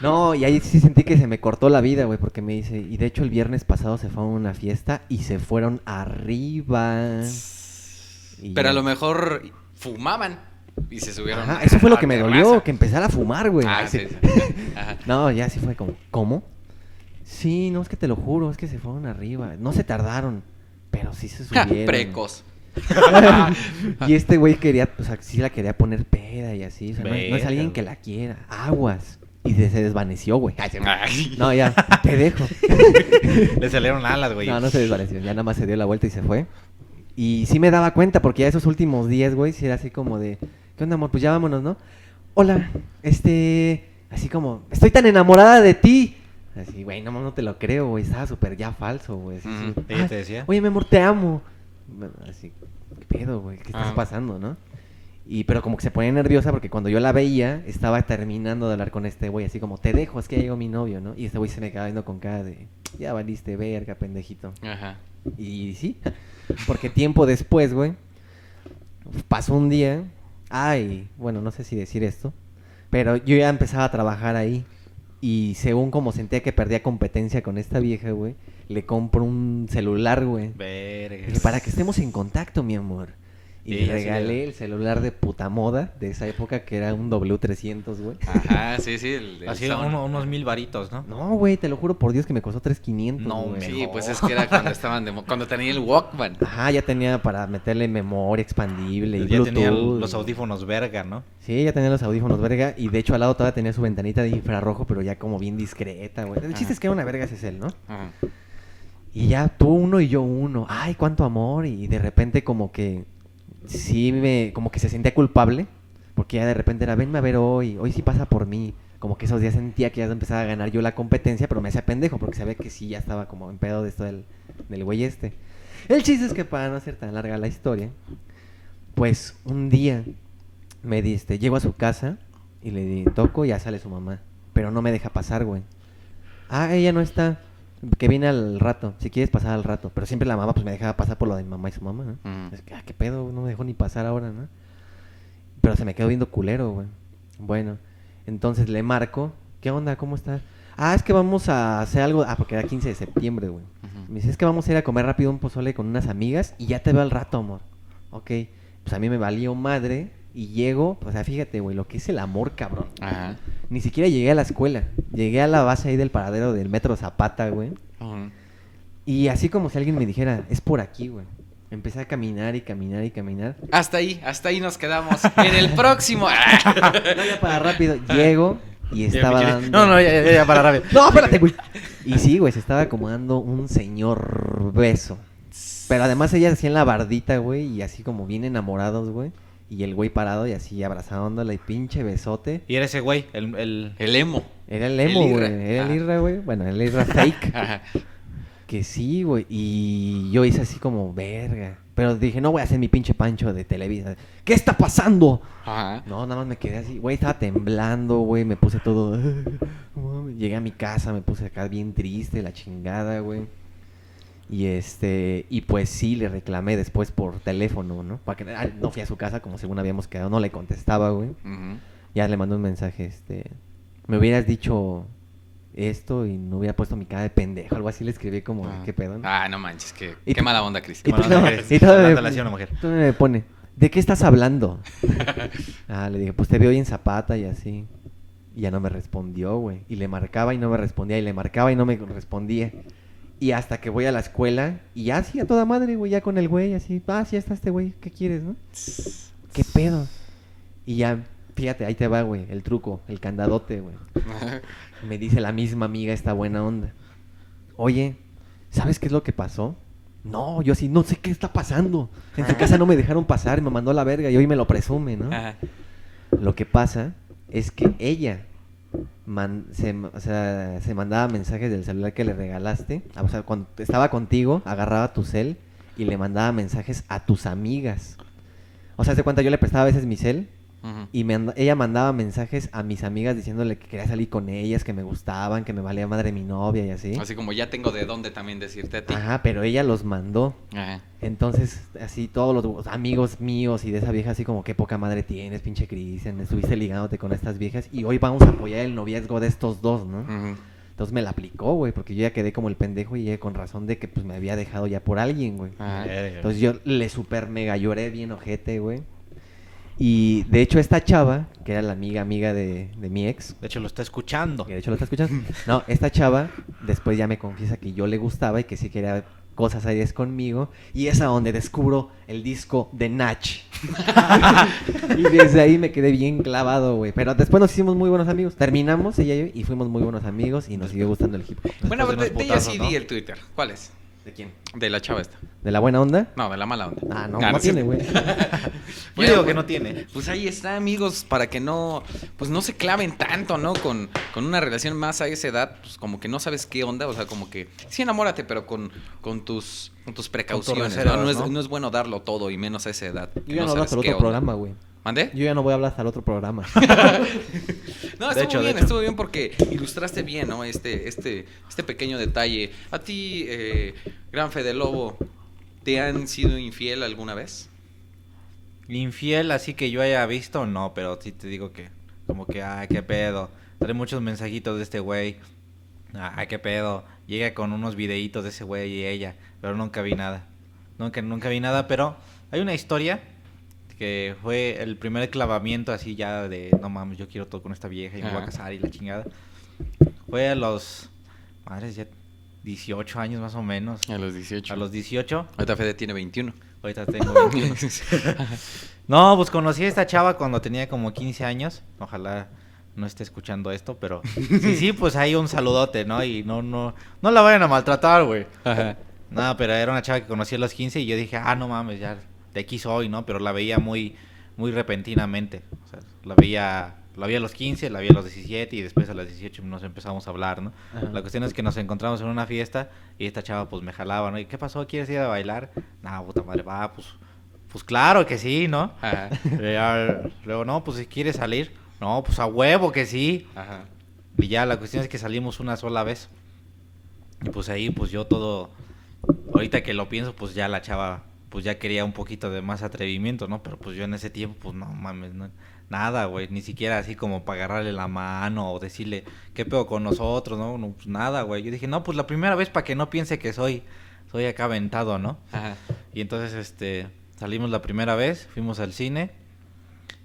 no, y ahí sí sentí que se me cortó la vida, güey, porque me dice, y de hecho el viernes pasado se fue a una fiesta y se fueron arriba. Y Pero a lo mejor fumaban y se subieron. Ajá, eso fue lo que me dolió, que empezara a fumar, güey. Ah, sí, sí. sí. Ajá. No, ya sí fue como, ¿cómo? Sí, no, es que te lo juro, es que se fueron arriba. No se tardaron, pero sí se Ja, subieron. Precoz. y este güey quería, o sea, sí la quería poner peda y así. O sea, no, no es alguien que la quiera. Aguas. Y se desvaneció, güey. No, ya, te dejo. Le salieron alas, güey. No, no se desvaneció. Ya nada más se dio la vuelta y se fue. Y sí me daba cuenta, porque ya esos últimos días, güey, sí era así como de, ¿qué onda, amor? Pues ya vámonos, ¿no? Hola, este, así como, estoy tan enamorada de ti. Así, güey, no, no te lo creo, güey, estaba súper ya falso, güey. así, ¿Ella "Ay, te decía? Oye, mi amor, te amo. Así, ¿qué pedo, güey? ¿Qué estás Ah. pasando, no? Y pero como que se ponía nerviosa porque cuando yo la veía, estaba terminando de hablar con este güey, así como, te dejo, es que ya llegó mi novio, ¿no? Y este güey se me quedaba viendo con cara de, ya valiste verga, pendejito. Ajá. Y sí, porque tiempo después, güey, pasó un día, ay, bueno, no sé si decir esto, pero yo ya empezaba a trabajar ahí y según como sentía que perdía competencia con esta vieja, güey, le compro un celular, güey. Para que estemos en contacto, mi amor. Y Sí, le ya sí regalé el celular de puta moda de esa época que era un W300, güey. Ajá, sí, sí. El, el Así uno- unos mil varitos, ¿no? No, güey, te lo juro por Dios que me costó 3500, No, güey. Sí, pues es que era cuando estaban de mo- cuando tenía el Walkman. Ajá, ya tenía para meterle memoria expandible y ya tenía Bluetooth. los audífonos verga, ¿no? Sí, ya tenía los audífonos verga y de hecho al lado todavía tenía su ventanita de infrarrojo, pero ya como bien discreta, güey. El chiste Ajá. es que era una verga ese cel, ¿no? Ajá. Y ya tú uno y yo uno. Ay, cuánto amor. Y de repente como que sí me, como que se sentía culpable. Porque ya de repente era, venme a ver hoy, hoy sí pasa por mí. Como que esos días sentía que ya empezaba a ganar yo la competencia, pero me hacía pendejo porque sabía que sí ya estaba como en pedo de esto del, del güey este. El chiste es que para no hacer tan larga la historia, pues un día me di, este, llego a su casa y le di, toco y ya sale su mamá. Pero no me deja pasar, güey. Ah, ella no está. Que viene al rato, si quieres pasar al rato. Pero siempre la mamá pues me dejaba pasar por lo de mi mamá y su mamá, ¿no? Es que, ah, qué pedo, no me dejó ni pasar ahora, ¿no? Pero se me quedó viendo culero, güey. Bueno, entonces le marco. ¿Qué onda? ¿Cómo estás? Ah, es que vamos a hacer algo. Ah, porque era 15 de septiembre, güey. Me dice, es que vamos a ir a comer rápido un pozole con unas amigas y ya te veo al rato, amor. Ok. Pues a mí me valió madre y llego. O sea, fíjate, güey, lo que es el amor, cabrón. Ajá. Ni siquiera llegué a la escuela. Llegué a la base ahí del paradero del metro Zapata, güey. Ujú. Y así como si alguien me dijera, es por aquí, güey. Empecé a caminar y caminar y caminar. Hasta ahí, hasta ahí nos quedamos. En el próximo. No, ya para rápido. Llego y estaba Ya, dando... No, no, ya, ya, ya, para rápido. No, espérate, güey. Y sí, güey, se estaba acomodando un señor beso. Pero además ella así en la bardita, güey, y así como bien enamorados, güey. Y el güey parado y así abrazándola y pinche besote. Y era ese güey, el, el... El emo. Era el emo, El güey. Era el Ah. Irra, güey. Bueno, el Irra fake. Ajá. Que sí, güey. Y yo hice así como, verga. Pero dije, no voy a hacer mi pinche pancho de Televisa. ¿Qué está pasando? Ajá. No, nada más me quedé así. Güey, estaba temblando, güey. Me puse todo. Llegué a mi casa, me puse acá bien triste, la chingada, güey. Y este. Y pues sí, le reclamé después por teléfono, ¿no? Porque ah, no fui a su casa como según habíamos quedado. No le contestaba, güey. Ya le mandé un mensaje, este. Me hubieras dicho esto y no hubiera puesto mi cara de pendejo. Algo así le escribí como, Ah. ¿qué pedo? no? Ah, no manches, qué, Y qué mala onda, Cris. Y, Bueno, tú- no, me- mujer. pone, ¿de qué estás hablando? ah, le dije, pues te veo hoy en Zapata y así. Y ya no me respondió, güey. Y le marcaba y no me respondía. Y le marcaba y no me respondía. Y hasta que voy a la escuela y ya así a toda madre, güey, ya con el güey, así, ah, sí, ya está este güey, ¿qué quieres, no? ¿Qué pedo? Y ya, fíjate, ahí te va, güey, el truco, el candadote, güey. Me dice la misma amiga esta buena onda. Oye, ¿sabes qué es lo que pasó? No, yo así, no sé qué está pasando. En su casa no me dejaron pasar, me mandó a la verga y hoy me lo presume, ¿no? Ajá. Lo que pasa es que ella se, se mandaba mensajes del celular que le regalaste. Ah, O sea, cuando estaba contigo, agarraba tu cel y le mandaba mensajes a tus amigas. O sea, de cuenta, yo le prestaba a veces mi cel Y me ella mandaba mensajes a mis amigas diciéndole que quería salir con ellas, que me gustaban, que me valía madre mi novia y así. Así como ya tengo de dónde también decirte a ti. Ajá, pero ella los mandó. Ajá. Entonces, así todos los amigos míos y de esa vieja, así como, qué poca madre tienes, pinche Cristian, estuviste ligándote con estas viejas y hoy vamos a apoyar el noviazgo de estos dos, ¿no? Ujú. Entonces me la aplicó, güey, porque yo ya quedé como el pendejo y con razón de que pues me había dejado ya por alguien, güey. Ah. Entonces yo le super mega lloré bien ojete, güey. Y de hecho esta chava, que era la amiga amiga de, de mi ex, De hecho, lo está escuchando. que de hecho lo está escuchando. No, esta chava después ya me confiesa que yo le gustaba y que sí quería cosas aires conmigo. Y es a donde descubro el disco de Natch. y desde ahí me quedé bien clavado, güey. Pero después nos hicimos muy buenos amigos. Terminamos ella y yo y fuimos muy buenos amigos y nos siguió gustando el hip hop. Bueno, de de, unos de ella sí ¿no? di el Twitter. ¿Cuál es? ¿De quién? De la chava esta. ¿De la buena onda? No, de la mala onda. Ah, no, Ah, no tiene, güey. Yo Bueno, digo que bueno. no tiene. Pues ahí está, amigos, para que no, pues no se claven tanto, ¿no? Con, con una relación más a esa edad, pues como que no sabes qué onda, o sea, como que sí enamórate, pero con, con tus, con tus precauciones, reservas, ¿no? No es, ¿no? no es bueno darlo todo y menos a esa edad. Yo ya no otro onda. programa, güey. ¿Mande? Yo ya no voy a hablar hasta el otro programa. No, De estuvo hecho, bien, estuvo bien porque ilustraste bien, ¿no? Este, este, este pequeño detalle. A ti, eh, Gran Fede Lobo, ¿te han sido infiel alguna vez? Infiel, así que yo haya visto, no, pero sí te digo que, como que, ay, qué pedo. Trae muchos mensajitos de este güey. Ay, qué pedo. Llega con unos videitos de ese güey y ella, pero nunca vi nada. Nunca, nunca vi nada, pero hay una historia que fue el primer clavamiento así ya de, no mames, yo quiero todo con esta vieja y me voy a casar y la chingada. Fue a los, madres, ya 18 años más o menos. A los 18. A los 18, Ahorita Fede tiene 21. ahorita tengo 21. No, pues conocí a esta chava cuando tenía como 15 años. Ojalá no esté escuchando esto, pero sí, sí, pues hay un saludote, ¿no? Y no, no, no la vayan a maltratar, güey. Ajá. No, pero era una chava que conocí a los 15 y yo dije, ah, no mames, ya de aquí soy, ¿no? Pero la veía muy, muy repentinamente. O sea, la veía, la vi a los 15, la vi a los 17 y después a los 18 nos empezamos a hablar, ¿no? Ajá. La cuestión es que nos encontramos en una fiesta y esta chava pues me jalaba, ¿no? ¿Y qué pasó? ¿Quieres ir a bailar? No, puta madre, va, pues, pues claro que sí, ¿no? Ajá. Ya, luego, no, pues si quieres salir, no, pues a huevo que sí. Ajá. Y ya la cuestión es que salimos una sola vez. Y pues ahí, pues yo todo, ahorita que lo pienso, pues ya la chava, pues ya quería un poquito de más atrevimiento, ¿no? Pero pues yo en ese tiempo, pues no mames, no, nada, güey, ni siquiera así como para agarrarle la mano o decirle, ¿qué pedo con nosotros, no? no pues nada, güey. Yo dije, no, pues la primera vez para que no piense que soy, soy acá aventado, ¿no? Ajá. Y entonces, este, salimos la primera vez, fuimos al cine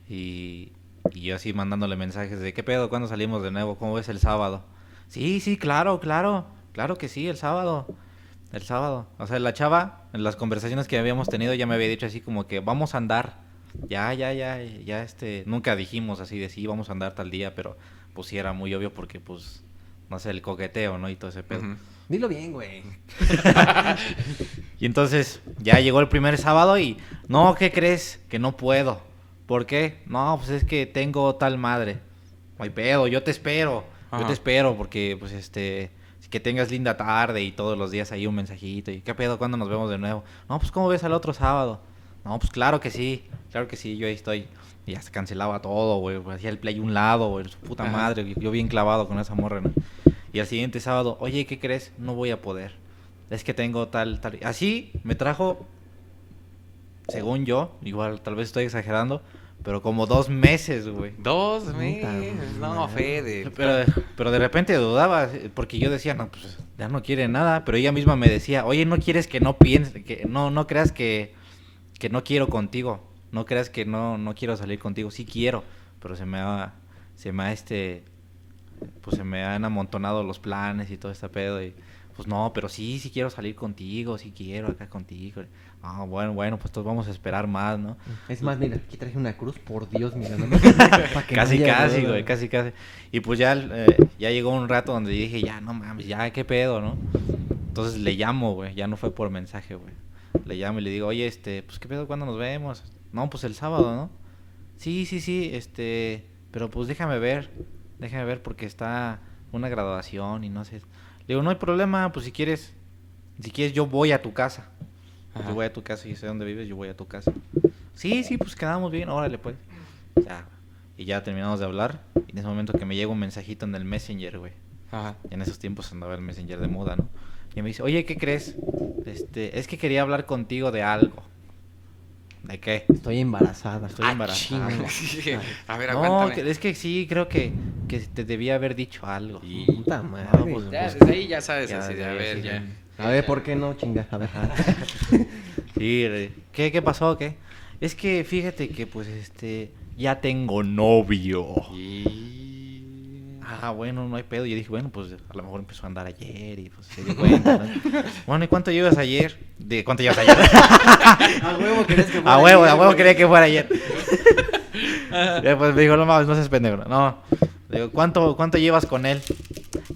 y, y yo así mandándole mensajes de qué pedo, ¿cuándo salimos de nuevo? ¿Cómo ves el sábado? Sí, sí, claro, claro, claro que sí, el sábado. El sábado. O sea, la chava, en las conversaciones que habíamos tenido, ya me había dicho así como que vamos a andar. Ya, ya, ya, ya, este, nunca dijimos así de sí, vamos a andar tal día, pero pues sí era muy obvio porque pues, no sé, el coqueteo, ¿no? Y todo ese pedo. Ujú. Dilo bien, güey. Y entonces ya llegó el primer sábado y, no, ¿qué crees? Que no puedo. ¿Por qué? No, pues es que tengo tal madre. No hay pedo, yo te espero. Yo te espero porque, pues, este, que tengas linda tarde y todos los días ahí un mensajito. ¿Y qué pedo? ¿Cuándo nos vemos de nuevo? No, pues, ¿cómo ves al otro sábado? No, pues, claro que sí. Claro que sí, yo ahí estoy. Y ya se cancelaba todo, güey. Hacía el play un lado, güey. Su puta Ajá. madre. Yo bien clavado con esa morra, ¿no? Y al siguiente sábado, oye, ¿qué crees? No voy a poder. Es que tengo tal, tal. Así me trajo, según yo, igual tal vez estoy exagerando, pero como dos meses, güey. Dos meses. No. Fede. Pero, pero de repente dudaba, porque yo decía, no, pues ya no quiere nada, pero ella misma me decía, oye, no quieres que no piense, que no, no creas que, que no quiero contigo, no creas que no, no quiero salir contigo, sí quiero, pero se me ha, se me ha este, pues se me han amontonado los planes y todo este pedo y pues no, pero sí, sí quiero salir contigo, sí quiero acá contigo. Ah, bueno, bueno, pues entonces vamos a esperar más, ¿no? Es más, mira, aquí traje una cruz, por Dios, mira. no me- que no casi, casi, güey, casi, casi. Y pues ya, eh, ya llegó un rato donde dije, ya, no mames, ya, qué pedo, ¿no? Entonces le llamo, güey, ya no fue por mensaje, güey. Le llamo y le digo, oye, este, pues qué pedo, ¿cuándo nos vemos? No, pues el sábado, ¿no? Sí, sí, sí, este, pero pues déjame ver, déjame ver porque está una graduación y no sé. Digo, no hay problema, pues si quieres, si quieres yo voy a tu casa. Yo voy a tu casa y sé dónde vives, yo voy a tu casa. Sí, sí, pues quedamos bien, órale pues. Ya. Y ya terminamos de hablar. Y en ese momento que me llega un mensajito en el Messenger, güey. Ajá. Y en esos tiempos andaba el Messenger de moda, ¿no? Y me dice, oye, ¿qué crees? Este, es que quería hablar contigo de algo. ¿De qué? Estoy embarazada. Estoy Ah, embarazada. chinga. A ver, No, aguántame. que- es que sí, creo que, que te debía haber dicho algo. Y- Puta madre. No, pues, Ya, pues, desde ahí ya sabes ya, así de, a ver, sí, ya. A ver, ¿por qué no, chinga? A ver. Sí, ¿qué, qué pasó? ¿Qué? Es que fíjate que pues este ya tengo novio. Y... Ah, bueno, no hay pedo. Yo dije, bueno, pues a lo mejor empezó a andar ayer y pues se dio cuenta. ¿no? Bueno, ¿y cuánto llevas ayer? ¿De cuánto llevas ayer? A huevo querés que a huevo, a huevo quería que fuera ayer. Pues me dijo, no mames, no seas pendejo. No. Le digo, ¿cuánto, ¿cuánto llevas con él?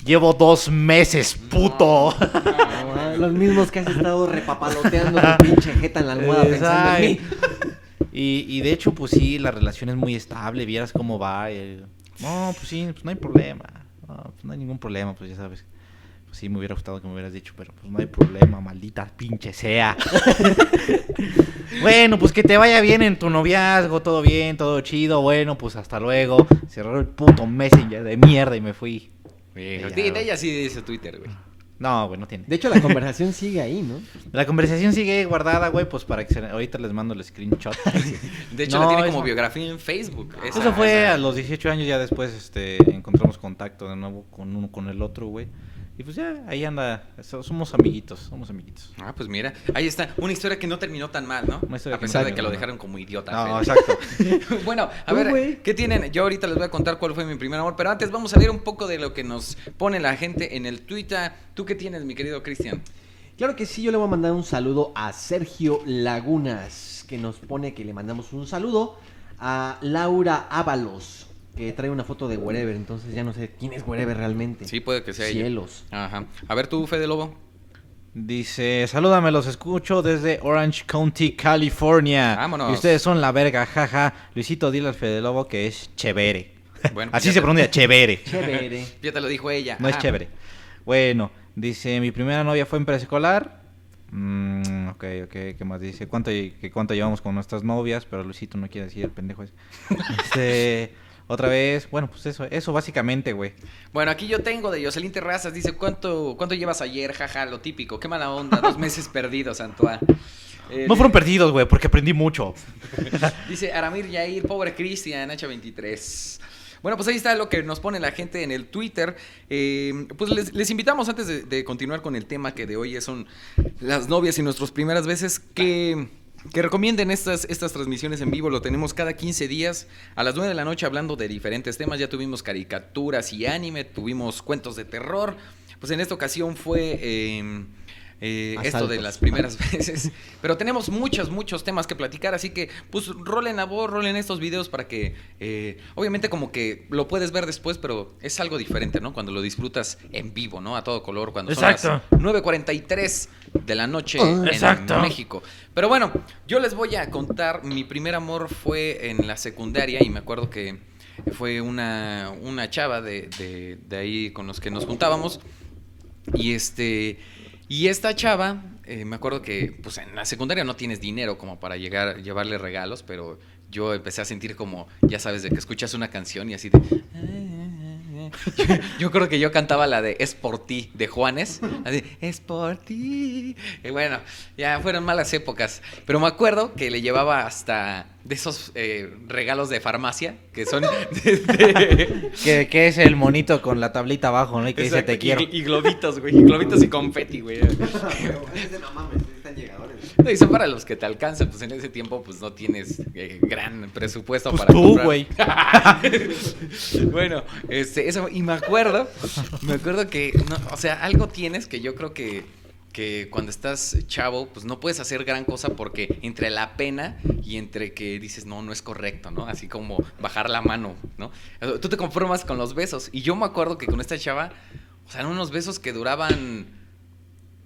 Llevo dos meses, puto. Ah, Los mismos que has estado repapaloteando tu pinche jeta en la almohada pensando en mí. Y, y de hecho, pues sí, la relación es muy estable, vieras cómo va. eh. No, pues sí, pues no hay problema. No, pues no hay ningún problema, pues ya sabes. Pues sí, me hubiera gustado que me hubieras dicho, pero pues no hay problema, maldita pinche sea. bueno, pues que te vaya bien en tu noviazgo, todo bien, todo chido. Bueno, pues hasta luego. Cerró el puto messenger de mierda y me fui. De güey. ella sí dice Twitter, güey. No, güey, no tiene. De hecho, la conversación sigue ahí, ¿no? La conversación sigue guardada, güey, pues para que se... ahorita les mando el screenshot. De hecho, No, la tiene como eso- biografía en Facebook. Esa- Eso fue esa- a los 18 años, ya después este, encontramos contacto de nuevo con uno con el otro, güey. Y pues ya, ahí anda, so- somos amiguitos, somos amiguitos. Ah, pues mira, ahí está. Una historia que no terminó tan mal, ¿no? Una historia a que no pesar de que lo dejaron como idiota. No, Fede. exacto. bueno, a ver. ¿qué tienen? Yo ahorita les voy a contar cuál fue mi primer amor, pero antes vamos a leer un poco de lo que nos pone la gente en el Twitter. ¿Tú qué tienes, mi querido Cristian? Claro que sí, yo le voy a mandar un saludo a Sergio Lagunas, que nos pone que le mandamos un saludo a Laura Ábalos, que trae una foto de Wherever, entonces ya no sé quién es Wherever realmente. Sí, puede que sea ella. Cielos. Ajá. A ver tú, Fede Lobo. Dice, salúdame, los escucho desde Orange County, California. Vámonos. Y ustedes son la verga, jaja. Luisito, dile al Fede Lobo que es chévere. Bueno, Así se pronuncia, chévere. Chévere. Ya te lo dijo ella. No es Ah, chévere. Bueno, dice, mi primera novia fue en preescolar. Mm, ok, ok, ¿qué más dice? ¿Cuánto, que cuánto llevamos con nuestras novias? Pero Luisito no quiere decir el pendejo ese. Este, otra vez, bueno, pues eso, eso básicamente, güey. Bueno, aquí yo tengo de Jocelyn Terrazas. Dice, ¿cuánto, ¿cuánto llevas ayer? Jaja, lo típico. Qué mala onda. Dos meses perdidos, Antoine. Eh, No fueron perdidos, güey, porque aprendí mucho. Dice Aramir Yair, pobre Cristian, H23. Bueno, pues ahí está lo que nos pone la gente en el Twitter. Eh, pues les, les invitamos antes de, de continuar con el tema que de hoy son las novias y nuestras primeras veces que, que recomienden estas, estas transmisiones en vivo. Lo tenemos cada 15 días a las 9 de la noche hablando de diferentes temas. Ya tuvimos caricaturas y anime, tuvimos cuentos de terror. Pues en esta ocasión fue... eh, eh, esto de las primeras veces. Pero tenemos muchos, muchos temas que platicar, así que pues rolen a voz, rolen estos videos para que, eh, obviamente como que lo puedes ver después, pero es algo diferente, ¿no? Cuando lo disfrutas en vivo, ¿no? A todo color, cuando son Exacto. las 9.43 de la noche en Exacto. México. Pero bueno, yo les voy a contar, mi primer amor fue en la secundaria y me acuerdo que fue una, una chava de, de, de ahí con los que nos juntábamos. Y este. Y esta chava, eh, me acuerdo que pues en la secundaria no tienes dinero como para llegar, llevarle regalos, pero yo empecé a sentir como, ya sabes, de que escuchas una canción y así de. Yo, yo creo que yo cantaba la de Es por ti de Juanes. Así, es por ti. Y bueno, ya fueron malas épocas. Pero me acuerdo que le llevaba hasta de esos eh, regalos de farmacia que son. de- de- Que, que es el monito con la tablita abajo, ¿no? Y que dice te quiero. Y, y globitos, güey. Y globitos y confeti, güey. no mames, están llegadores. No, y son para los que te alcanzan, pues en ese tiempo pues no tienes eh, gran presupuesto Pues para tú, güey. bueno, este, eso, y me acuerdo, me acuerdo que, no, o sea, algo tienes que yo creo que, que cuando estás chavo, pues no puedes hacer gran cosa porque entre la pena y entre que dices, no, no es correcto, ¿no? Así como bajar la mano, ¿no? Tú te conformas con los besos. Y yo me acuerdo que con esta chava, o sea, eran unos besos que duraban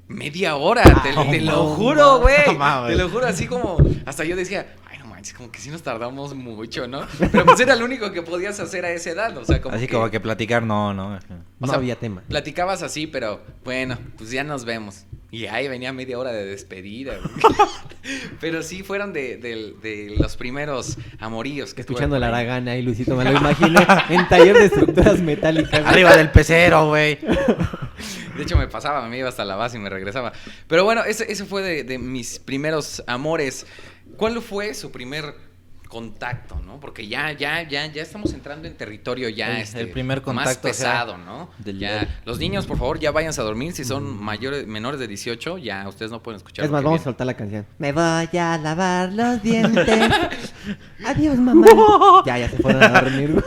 media hora, te, Ah, te lo juro, güey. te lo juro, así como, hasta yo decía, ay, no manches, como que sí nos tardamos mucho, ¿no? Pero pues era lo único que podías hacer a esa edad, o sea, como Así que como que platicar, no, no. O No sea, había tema. platicabas así, pero bueno, pues ya nos vemos. Y ahí venía media hora de despedida. güey. pero sí fueron de, de- de los primeros amoríos que Escuchando la ahí. Aragana y Luisito me lo imagino en taller de estructuras metálicas. Arriba del pecero, güey. De hecho, me pasaba, me iba hasta la base y me regresaba. Pero bueno, ese, ese fue de, de mis primeros amores. ¿Cuál fue su primer contacto, no? Porque ya, ya, ya, ya estamos entrando en territorio ya El- este, el primer más contacto, o sea, pesado, ¿no? del- Ya, del- los niños, por favor, ya váyanse a dormir. Si son mayores, menores de 18, ya ustedes no pueden escuchar. Es más, vamos a soltar la canción. Me voy a lavar los dientes. Adiós, mamá. ya, ya se fueron a dormir, güey.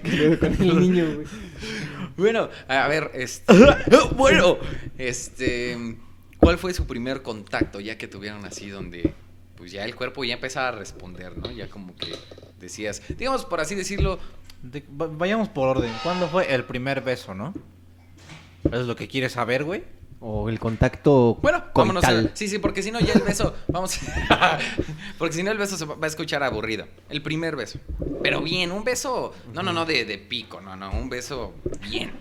¿Qué pedo con el niño, güey? Bueno, a ver, este. bueno, este. ¿Cuál fue su primer contacto ya que tuvieron así donde pues ya el cuerpo ya empezaba a responder, ¿no? Ya como que decías, digamos por así decirlo, De- va- vayamos por orden. ¿Cuándo fue el primer beso, no? ¿Eso es lo que quieres saber, güey? O el contacto bueno, vámonos a coital. Sí, sí, porque si no ya el beso, vamos. porque si no el beso se va va a escuchar aburrido. El primer beso. Pero bien, un beso, no, no, no de, de pico, no, no, un beso bien.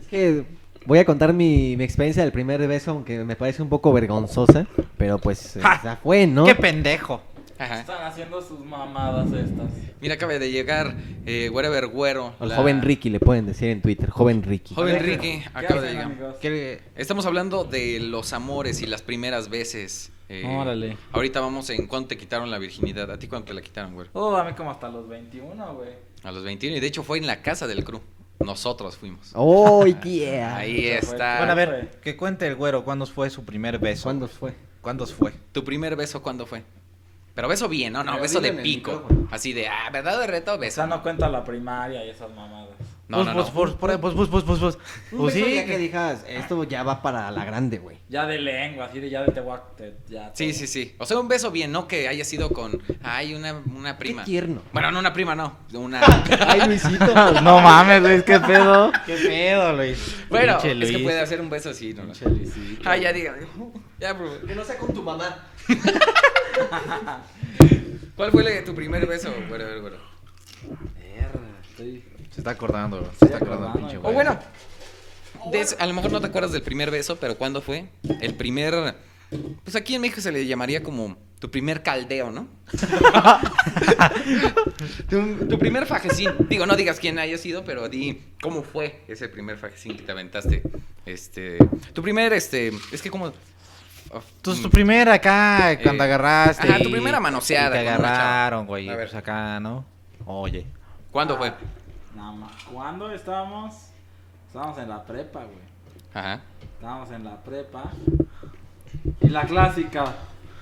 Es que voy a contar mi, mi experiencia del primer beso, aunque me parece un poco vergonzosa. Pero pues, eh, ¡Ja! ya fue, ¿no? ¡Qué pendejo! Ajá. Están haciendo sus mamadas estas. Mira, acaba de llegar eh, Wherever Güero. La- joven Ricky le pueden decir en Twitter. Joven Ricky. Joven Ricky, ¿qué acaba de llegar. Estamos hablando de los amores y las primeras veces. eh, Órale. Ahorita vamos en cuándo te quitaron la virginidad. ¿A ti cuándo te la quitaron, güey? Oh, a mí como hasta los 21, güey. A los 21. Y de hecho fue en la casa del crew. Nosotros fuimos. ¡Oh, yeah! Ahí está. Bueno, a ver, que cuente el güero cuándo fue su primer beso. ¿Cuándo fue? ¿Cuándo fue? ¿Tu primer beso cuándo fue? Pero beso bien, ¿no? No, Pero beso de pico. Así de, ah, ¿verdad de reto? O Beso. sea, no cuenta la primaria y esas mamadas. No, no, no. Pues, pues, pues, pues, pues, pues, pues, pues, pues sí. ya que digas, esto ya va para la grande, güey. Ya de lengua, así de ya de tehuac, te- ya. Sí, sí, sí. O sea, un beso bien, no que haya sido con, ay, una, una prima. Qué tierno. Bueno, no una prima, no. Una... Ay, Luisito. No mames, Luis, qué pedo. Qué pedo, Luis. bueno, es que puede hacer un beso así, ¿no? Pinche Luisito. Ah, ya diga. Ya, bro. Que no sea con tu mamá. ¿Cuál fue tu primer beso? Bueno, bueno, bueno. Mierda, estoy- Se está acordando. Se está acordando, acordando, pinche güey. O bueno, a lo mejor no te acuerdas del primer beso, pero ¿cuándo fue? El primer. Pues aquí en México se le llamaría como tu primer caldeo, ¿no? tu, tu primer fajecín. Digo, no digas quién haya sido, pero di cómo fue ese primer fajecín que te aventaste. Este. Tu primer, este. Es que como. Tu, tu primera acá, cuando Eh, agarraste. ajá, tu primera manoseada y Te agarraron, güey. A ver. Pues acá, ¿no? Oye. ¿Cuándo fue? Nada más. ¿Cuándo estábamos? Estábamos en la prepa, güey. Ajá. Estábamos en la prepa. Y la clásica,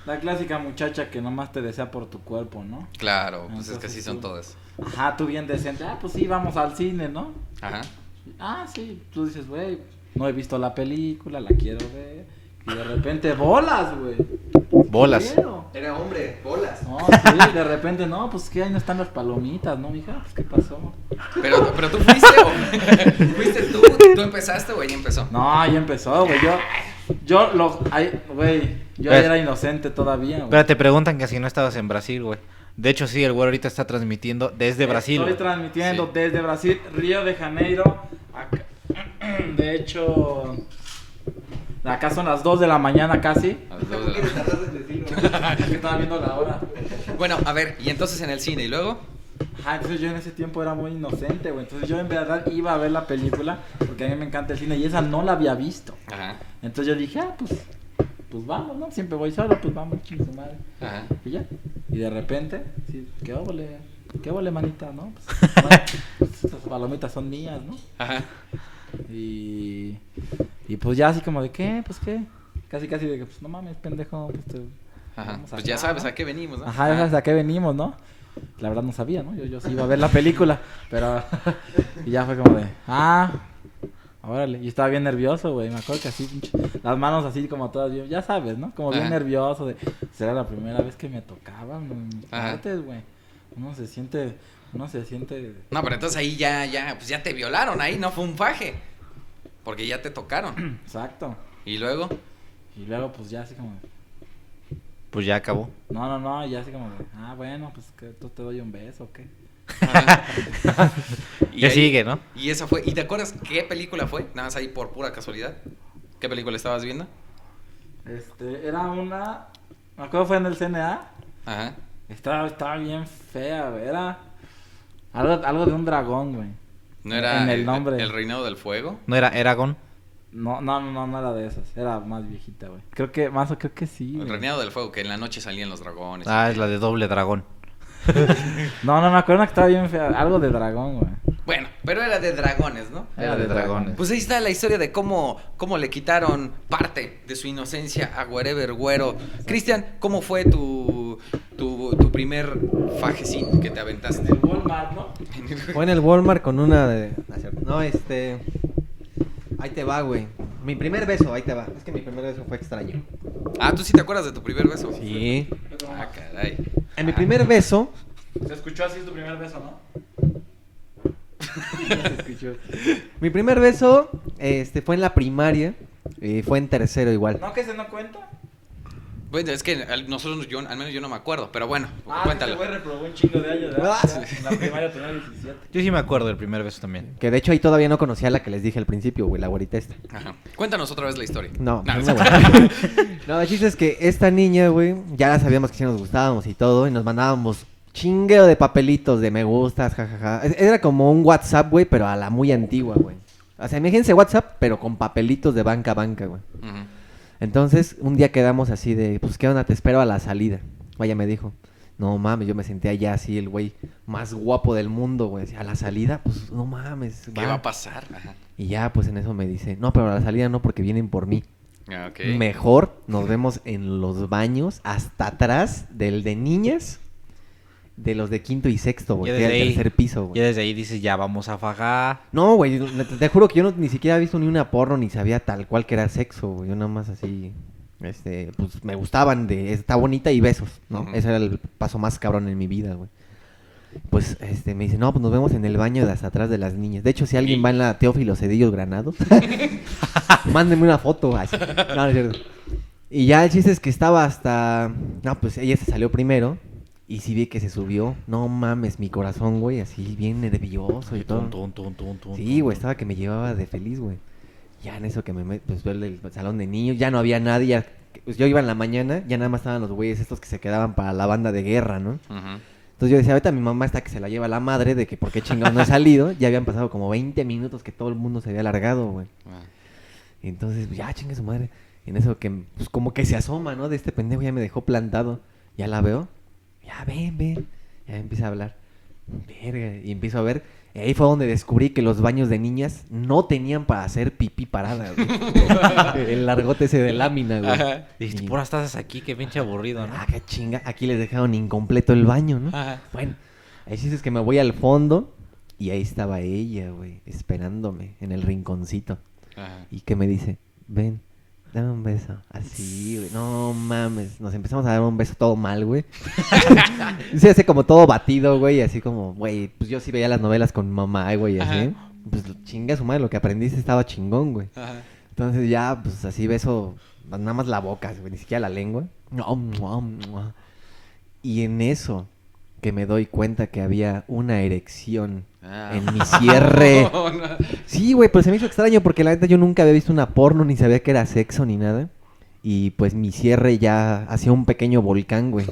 la clásica muchacha que nomás te desea por tu cuerpo, ¿no? Claro, pues es que así son tú- todas. Ajá, tú bien decente. Ah, pues sí, vamos al cine, ¿no? Ajá. Ah, sí. Tú dices, güey, no he visto la película, la quiero ver. Y de repente, bolas, güey. Bolas. Era hombre, bolas. No, sí, de repente, no, pues que ahí no están las palomitas, ¿no, mija? Pues, ¿qué pasó? Pero, pero tú fuiste o. ¿Fuiste tú? ¿Tú empezaste o ella empezó? No, ahí empezó, güey. Yo, yo, lo, güey, yo Pues- era inocente todavía, güey. Pero te preguntan que si no estabas en Brasil, güey. De hecho, sí, el güey ahorita está transmitiendo desde Brasil. Estoy güey. transmitiendo Sí. desde Brasil, Río de Janeiro. Acá- de hecho, acá son las 2 de la mañana casi. A las dos de la- Es que estaba viendo la hora. Bueno, a ver, y entonces en el cine, ¿y luego? Ajá, entonces yo en ese tiempo era muy inocente, güey. Entonces yo en verdad iba a ver la película porque a mí me encanta el cine y esa no la había visto. Ajá. Entonces yo dije, ah, pues, pues vamos, ¿no? Siempre voy solo, pues vamos, chingue su madre. Ajá. Y ya. Y de repente, sí, qué óvole, qué óvole, manita, ¿no? Pues, estas palomitas son mías, ¿no? Ajá. Y, y pues ya así como de, ¿qué? Pues qué. Casi, casi de que, pues no mames, pendejo. Pues, te- Ajá. Pues ya sabes a qué venimos, ¿no? Ajá, ya sabes a qué venimos, ¿no? La verdad no sabía, ¿no? Yo, yo sí iba a ver la película, pero... y ya fue como de, ah, órale. Y estaba bien nervioso, güey. Me acuerdo que así, las manos así como todas bien, ya sabes, ¿no? Como bien Ajá. nervioso de, será la primera vez que me tocaban en mis partes, güey. Uno se siente, uno se siente... No, pero entonces ahí ya, ya, pues ya te violaron, ahí no fue un faje. Porque ya te tocaron. Exacto. Y luego, Y luego pues ya así como Pues ya acabó. no, no, no, y ya así como de, ah, bueno, pues que tú te doy un beso, ¿o qué? y ¿Qué ahí- sigue, no? Y esa fue. ¿Y te acuerdas qué película fue? Nada más ahí por pura casualidad. ¿Qué película estabas viendo? Este, era una... Me acuerdo fue en el CNA. Ajá. Estaba, estaba bien fea. Era algo, algo de un dragón, güey. ¿No era En el nombre. el Reinado del Fuego? No era Eragon. No, no, no, no era de esas. Era más viejita, güey. Creo que, más o creo que sí. El güey. Reinado del Fuego, que en la noche salían los dragones. Ah, es la de doble dragón. No, no, me acuerdo que estaba bien fea. Algo de dragón, güey. Bueno, pero era de dragones, ¿no? Era de dragones. Pues ahí está la historia de cómo, cómo le quitaron parte de su inocencia a Wherever Güero. Cristian, ¿cómo fue tu, tu, tu primer fajecín que te aventaste? Walmart, ¿no? Fue en el Walmart con una de... No, este... Ahí te va, güey. Mi primer beso, ahí te va. Es que mi primer beso fue extraño. Ah, ¿tú sí te acuerdas de tu primer beso? Sí. Ah, caray. En mi primer beso... Se escuchó así tu primer beso, ¿no? Mi primer beso este, fue en la primaria. Y fue en tercero igual. ¿No que se no cuenta? Bueno, es que nosotros, yo, al menos yo no me acuerdo, pero bueno, Ah, cuéntalo. Este güey reprobó un chingo de años, ¿verdad? Ah, la primaria tenía 17. Yo sí me acuerdo del primer beso también. Que de hecho ahí todavía no conocía la que les dije al principio, güey, la güerita esta. Ajá. Cuéntanos otra vez la historia. No, No, no, no. güey. no, el chiste es que esta niña, güey, ya sabíamos que sí nos gustábamos y todo, y nos mandábamos chingueo de papelitos de me gustas, jajaja. Es- Era como un WhatsApp, güey, pero a la muy antigua, güey. O sea, imagínense WhatsApp, pero con papelitos de banca a banca, güey. Ujú. Entonces, un día quedamos así de, pues, ¿qué onda? Te espero a la salida. Vaya, me dijo. No mames, yo me sentía ya así el güey más guapo del mundo, güey. A la salida, pues, no mames. ¿Qué va a pasar? Ajá. Y ya, pues, en eso me dice, no, pero a la salida no, porque vienen por mí. Ah. Mejor nos vemos en los baños hasta atrás del de niñas, de los de quinto y sexto, güey. Desde el tercer piso, güey. desde ahí dices, ya vamos a fajar. No, güey, te, te juro que yo no- ni siquiera he visto ni una porno ni sabía tal cual que era sexo, güey. Yo nada más así, este, pues me gustaban de, está bonita y besos, ¿no? Ese era el paso más cabrón en mi vida, güey. Pues, este, me dice, no, pues nos vemos en el baño de hasta atrás de las niñas. De hecho, si alguien va en la Teófilo Cedillos Granados, mándenme una foto. Ay, sí. No, no es cierto. Y ya el chiste es que estaba hasta... No, pues ella se salió primero. Y sí vi que se subió. No mames, mi corazón, güey, así bien nervioso y todo. Sí, güey, estaba que me llevaba de feliz, güey. Ya en eso que me pues el salón de niños, ya no había nadie. ya- pues, yo iba en la mañana, ya nada más estaban los güeyes estos que se quedaban para la banda de guerra, ¿no? Ujú. Entonces yo decía, ahorita mi mamá está que se la lleva la madre de que por qué chingados no he salido. Ya habían pasado como 20 minutos que todo el mundo se había alargado, güey. Ah. Y entonces, pues, ya chingue su madre. Y en eso que, pues como que se asoma, ¿no? De este pendejo ya me dejó plantado. Ya la veo. Ya ven, ven. Ya empieza a hablar. Verga. Y empiezo a ver. Y ahí fue donde descubrí que los baños de niñas no tenían para hacer pipí parada, güey. El largote ese de lámina, güey. Ajá. Dijiste, Y- puras tazas aquí, qué pinche aburrido, ¿no? Ah, qué chinga. Aquí les dejaron incompleto el baño, ¿no? Ajá. Bueno, ahí sí es que me voy al fondo. Y ahí estaba ella, güey, esperándome en el rinconcito. Ajá. Y que me dice, ven, dame un beso. Así, güey. No mames. Nos empezamos a dar un beso todo mal, güey. Se hace como todo batido, güey. Así como, güey, pues yo sí veía las novelas con mamá, güey, así. Ajá. Pues chinga su madre, lo que aprendiste estaba chingón, güey. Ajá. Entonces ya, pues así beso, nada más la boca, güey, ni siquiera la lengua. Y en eso que me doy cuenta que había una erección Ah. en mi cierre. No, no. Sí, güey, pero se me hizo extraño porque la neta yo nunca había visto una porno, ni sabía que era sexo ni nada. Y pues mi cierre ya hacía un pequeño volcán, güey.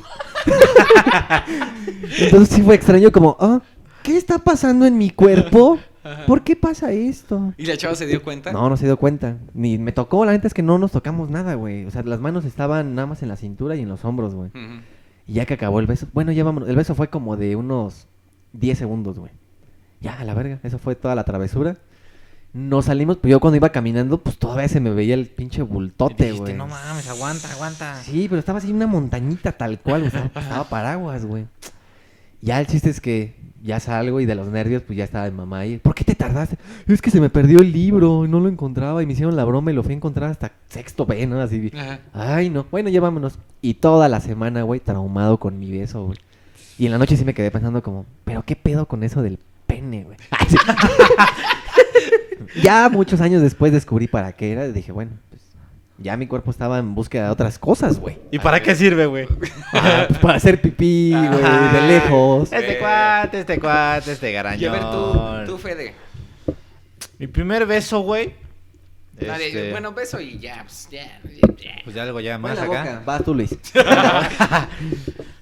Entonces sí fue extraño como, ah, ¿qué está pasando en mi cuerpo? ¿Por qué pasa esto? ¿Y la chava se dio cuenta? No, no se dio cuenta. Ni me tocó, la neta es que no nos tocamos nada, güey. O sea, las manos estaban nada más en la cintura y en los hombros, güey. Ujú. Y ya que acabó el beso, bueno, ya vámonos. El beso fue como de unos 10 segundos, güey. Ya, a la verga, eso fue toda la travesura. Nos salimos, pues yo cuando iba caminando, pues todavía se me veía el pinche bultote, güey. no mames, aguanta, aguanta. Sí, pero estaba así una montañita tal cual, güey. Estaba, estaba paraguas, güey. Ya el chiste es que ya salgo y de los nervios, pues ya estaba mi mamá ahí. ¿Por qué te tardaste? Es que se me perdió el libro y no lo encontraba y me hicieron la broma y lo fui a encontrar hasta sexto B, ¿no? Así. Ajá. Ay, no. Bueno, ya vámonos. Y toda la semana, güey, traumado con mi beso, güey. Y en la noche sí me quedé pensando como, ¿pero qué pedo con eso del pene, güey? Ya muchos años después descubrí para qué era dije, bueno, ya mi cuerpo estaba en búsqueda de otras cosas, güey. ¿Y para qué sirve, güey? Ah, pues para hacer pipí, güey, de lejos. Este cuate, este cuate, este Y a garañón. ver tú, tú Fede. Mi primer beso, güey. Este, Bueno, beso y ya, pues, ya, ya, ya. Pues de algo ya más acá. boca. Vas tú, Luis.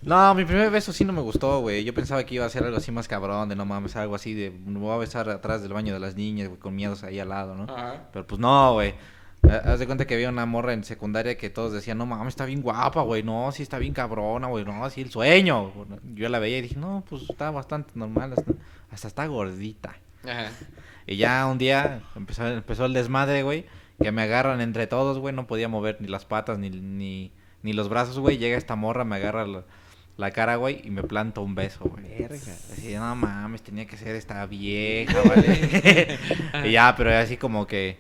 No, mi primer beso sí no me gustó, güey. Yo pensaba que iba a ser algo así más cabrón, de no mames, algo así de me voy a besar atrás del baño de las niñas, güey, con miedos ahí al lado, ¿no? Ajá. Pero pues no, güey. Ha- Haz de cuenta que había una morra en secundaria que todos decían, no mames, está bien guapa, güey, no, sí está bien cabrona, güey, no, sí el sueño. Yo la veía y dije, no, pues está bastante normal, hasta, hasta está gordita. Ajá. Y ya un día empezó, empezó el desmadre, güey, que me agarran entre todos, güey, no podía mover ni las patas ni, ni, ni los brazos, güey. Llega esta morra, me agarra la, la cara, güey, y me planta un beso, güey. Así, no mames, tenía que ser esta vieja, ¿vale? y ya, pero así como que...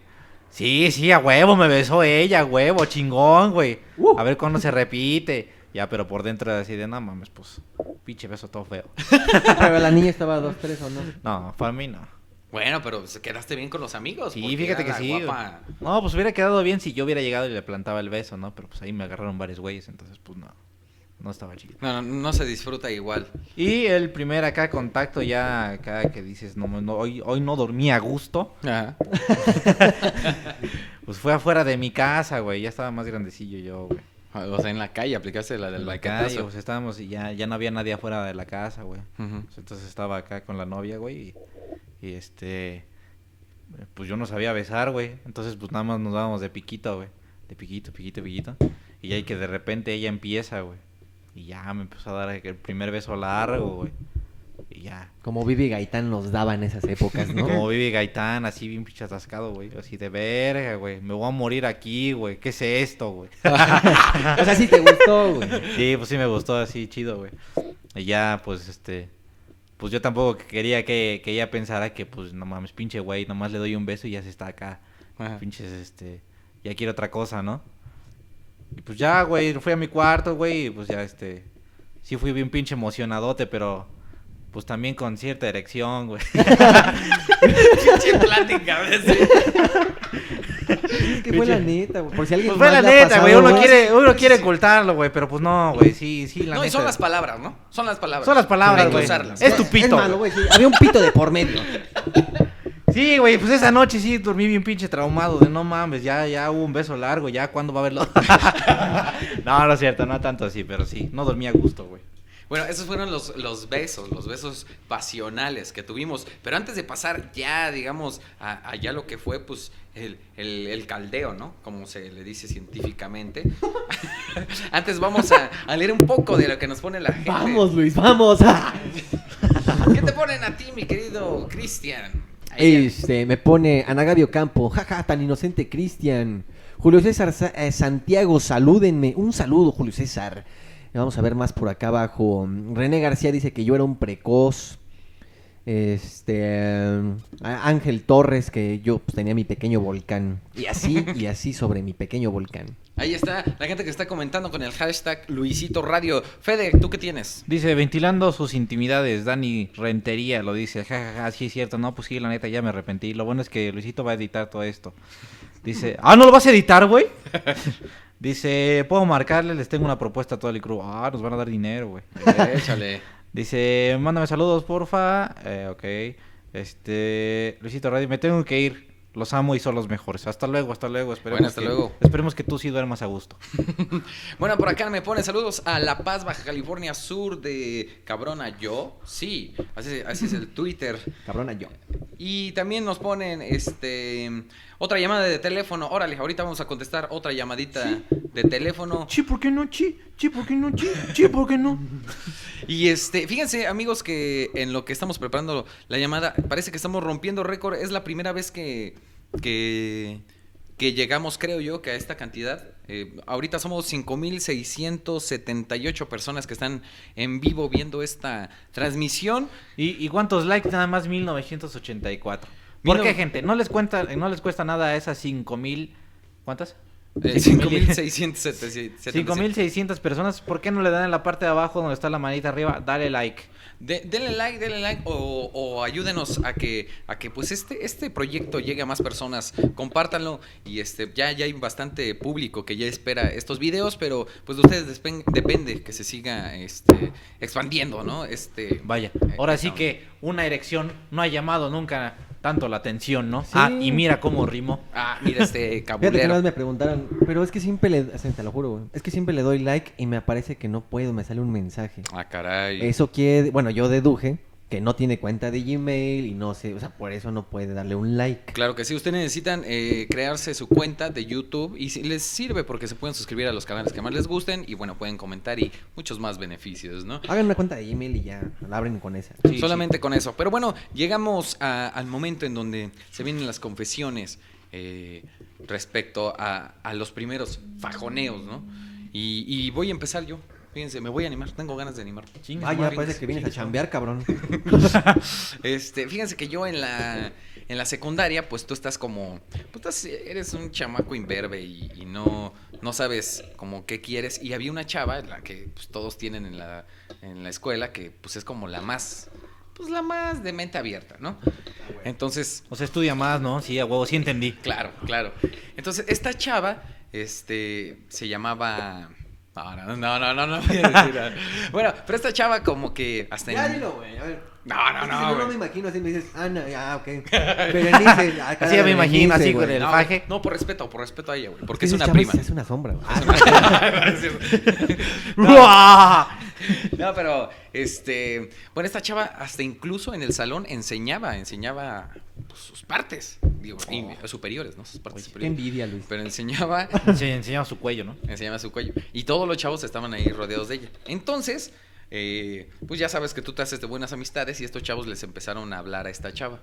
Sí, sí, a huevo, me besó ella, a huevo, chingón, güey. Uh. A ver cuándo se repite. Ya, pero por dentro así de, no mames, pues, pinche beso todo feo. Pero la niña estaba a dos, tres o no. No, para mí no. Bueno, pero quedaste bien con los amigos. Sí, fíjate que sí. guapa. No, pues hubiera quedado bien si yo hubiera llegado y le plantaba el beso, ¿no? Pero pues ahí me agarraron varios güeyes, entonces pues no. No estaba chido. No, no, no se disfruta igual. Y el primer acá contacto ya acá que dices, no, no, hoy, hoy no dormí a gusto, Ajá. pues fue afuera de mi casa, güey. Ya estaba más grandecillo yo, güey. O sea, en la calle aplicaste la del baquetazo. pues estábamos y ya, ya no había nadie afuera de la casa, güey. Pues, Entonces estaba acá con la novia, güey, y, y, este, pues yo no sabía besar, güey. Entonces pues nada más nos dábamos de piquito, güey. De piquito, piquito, piquito. Y ya que de repente ella empieza, güey. Y ya me empezó a dar el primer beso largo, güey. Y ya. Como Vivi Gaitán nos daba en esas épocas, ¿no? Como Vivi Gaitán, así bien pinche atascado, güey. Así de verga, güey. Me voy a morir aquí, güey. ¿Qué es esto, güey? o sea, sí te gustó, güey. Sí, pues sí me gustó así, chido, güey. Y ya, pues, este... Pues yo tampoco quería que, que ella pensara que, pues, no mames, pinche güey, nomás le doy un beso y ya se está acá. Ajá. Pinches, este... Ya quiere otra cosa, ¿no? Y pues ya, güey, fui a mi cuarto, güey, y pues ya, este... Sí fui bien pinche emocionadote, pero... Pues también con cierta erección, güey. Pinche plática, a veces. Es que fue la neta, güey. Por si alguien Pues fue la más le ha neta, güey. pasado, Uno quiere, uno quiere ocultarlo, güey, pero pues no, güey. Sí, sí, la No, y neta. son las palabras, ¿no? Son las palabras. Son las palabras, Hay que güey. usarlas. Es tu pito. Es malo, güey. sí. Había un pito de por medio. Sí, güey, pues esa noche sí dormí bien pinche traumado de no mames, ya, ya hubo un beso largo, ya cuándo va a haberlo. no, no es cierto, no tanto así, pero sí, no dormí a gusto, güey. Bueno, esos fueron los, los besos, los besos pasionales que tuvimos. Pero antes de pasar ya, digamos, a, a ya lo que fue, pues, el, el- el caldeo, ¿no? Como se le dice científicamente. antes vamos a, a leer un poco de lo que nos pone la gente. Vamos, Luis, vamos. ¿Qué te ponen a ti, mi querido Cristian? Este, me pone Anagabio Campo. Jaja, tan inocente Cristian. Julio César Sa- eh, Santiago, salúdenme. Un saludo, Julio César. Vamos a ver más por acá abajo. René García dice que yo era un precoz. Este Ángel Torres que yo pues, tenía mi pequeño volcán y así y así sobre mi pequeño volcán. Ahí está la gente que está comentando con el hashtag Luisito Radio. Fede, ¿tú qué tienes? Dice, ventilando sus intimidades, Dani Rentería lo dice, jajaja, sí es cierto, no, pues sí, la neta, ya me arrepentí. Lo bueno es que Luisito va a editar todo esto. Dice, ah, ¿no lo vas a editar, güey? Dice, puedo marcarle, les tengo una propuesta a todo el crew. Ah, nos van a dar dinero, güey. Échale. Dice, mándame saludos, porfa. Eh, ok. Este, Luisito Radio, me tengo que ir. Los amo y son los mejores. Hasta luego, hasta luego. Esperemos Bueno, hasta que- luego. Esperemos que tú sí duermas a gusto. Bueno, por acá me pone saludos a La Paz, Baja California Sur de Cabrona Yo. Sí, así, así es el Twitter. Cabrona yo. Y también nos ponen este otra llamada de teléfono. Órale, ahorita vamos a contestar otra llamadita de teléfono. Chi, ¿por qué no, chi? Chi, ¿por qué no, chi? Chi, ¿por qué no? Y este, fíjense, amigos, que en lo que estamos preparando la llamada, parece que estamos rompiendo récord. Es la primera vez que, que, que llegamos, creo yo, que a esta cantidad. Eh, ahorita somos 5.678 personas que están en vivo viendo esta transmisión. ¿Y, y cuántos likes? Nada más 1984. ¿Por qué, gente? ¿No les, cuenta, ¿No les cuesta nada a esas 5000... ¿Cuántas? Eh, 5.677. 5600 personas. ¿Por qué no le dan en la parte de abajo donde está la manita arriba? Dale like. De- denle like, denle like o, o ayúdenos a que a que pues este este proyecto llegue a más personas, compártanlo y este ya ya hay bastante público que ya espera estos videos, pero pues de ustedes despen- depende que se siga este expandiendo, ¿no? Este Vaya, eh, ahora sí que una erección no ha llamado nunca tanto la atención, ¿no? Sí. Ah, y mira cómo rimó. Ah, mira este Fíjate que una cabulero. vez me preguntaron, pero es que siempre le, o sea, te lo juro, güey, es que siempre le doy like y me aparece que no puedo, me sale un mensaje. Ah, caray. Eso quiere, bueno, yo deduje que no tiene cuenta de Gmail y no sé, o sea, por eso no puede darle un like. Claro que sí, ustedes necesitan eh, crearse su cuenta de YouTube y si- les sirve porque se pueden suscribir a los canales que más les gusten y bueno, pueden comentar y muchos más beneficios, ¿no? Hagan una cuenta de Gmail y ya, la abren con esa. Sí, Solamente con eso. Pero bueno, llegamos a- al momento en donde se vienen las confesiones eh, respecto a, a los primeros fajoneos, ¿no? Y, y voy a empezar yo. Fíjense, me voy a animar, tengo ganas de animar. Chinga, Vaya, madre. parece que vienes a chambear, cabrón. Este, fíjense que yo en la, en la secundaria, pues tú estás como, pues estás- eres un chamaco imberbe y, y no, no sabes como qué quieres. Y había una chava, la que pues, todos tienen en la, en la escuela, que pues es como la más, pues la más de mente abierta, ¿no? Entonces, O sea, estudia más, ¿no? Sí, a huevo, sí entendí. claro, claro. Entonces, esta chava, este, se llamaba... No, no, no, no, no, no voy a decir nada. Bueno, pero esta chava como que hasta en... Ya dilo, güey, a ver. No, no, Es no, si no, güey. me imagino así, me dices, Ana, ya, ok. Berenice, acá Así ya me imagino, así con el No, faje. no, por respeto, por respeto a ella, güey. Porque que es ese una prima. Es una sombra, güey. Ah, no, pero, este. Bueno, esta chava, hasta incluso en el salón, enseñaba, enseñaba pues, sus partes. Digo, y- superiores, ¿no? Sus partes qué superiores. envidia, Luis. Pero enseñaba, Se enseñaba su cuello, ¿no? enseñaba su cuello. Y todos los chavos estaban ahí rodeados de ella. Entonces, eh, pues ya sabes que tú te haces de buenas amistades y estos chavos les empezaron a hablar a esta chava.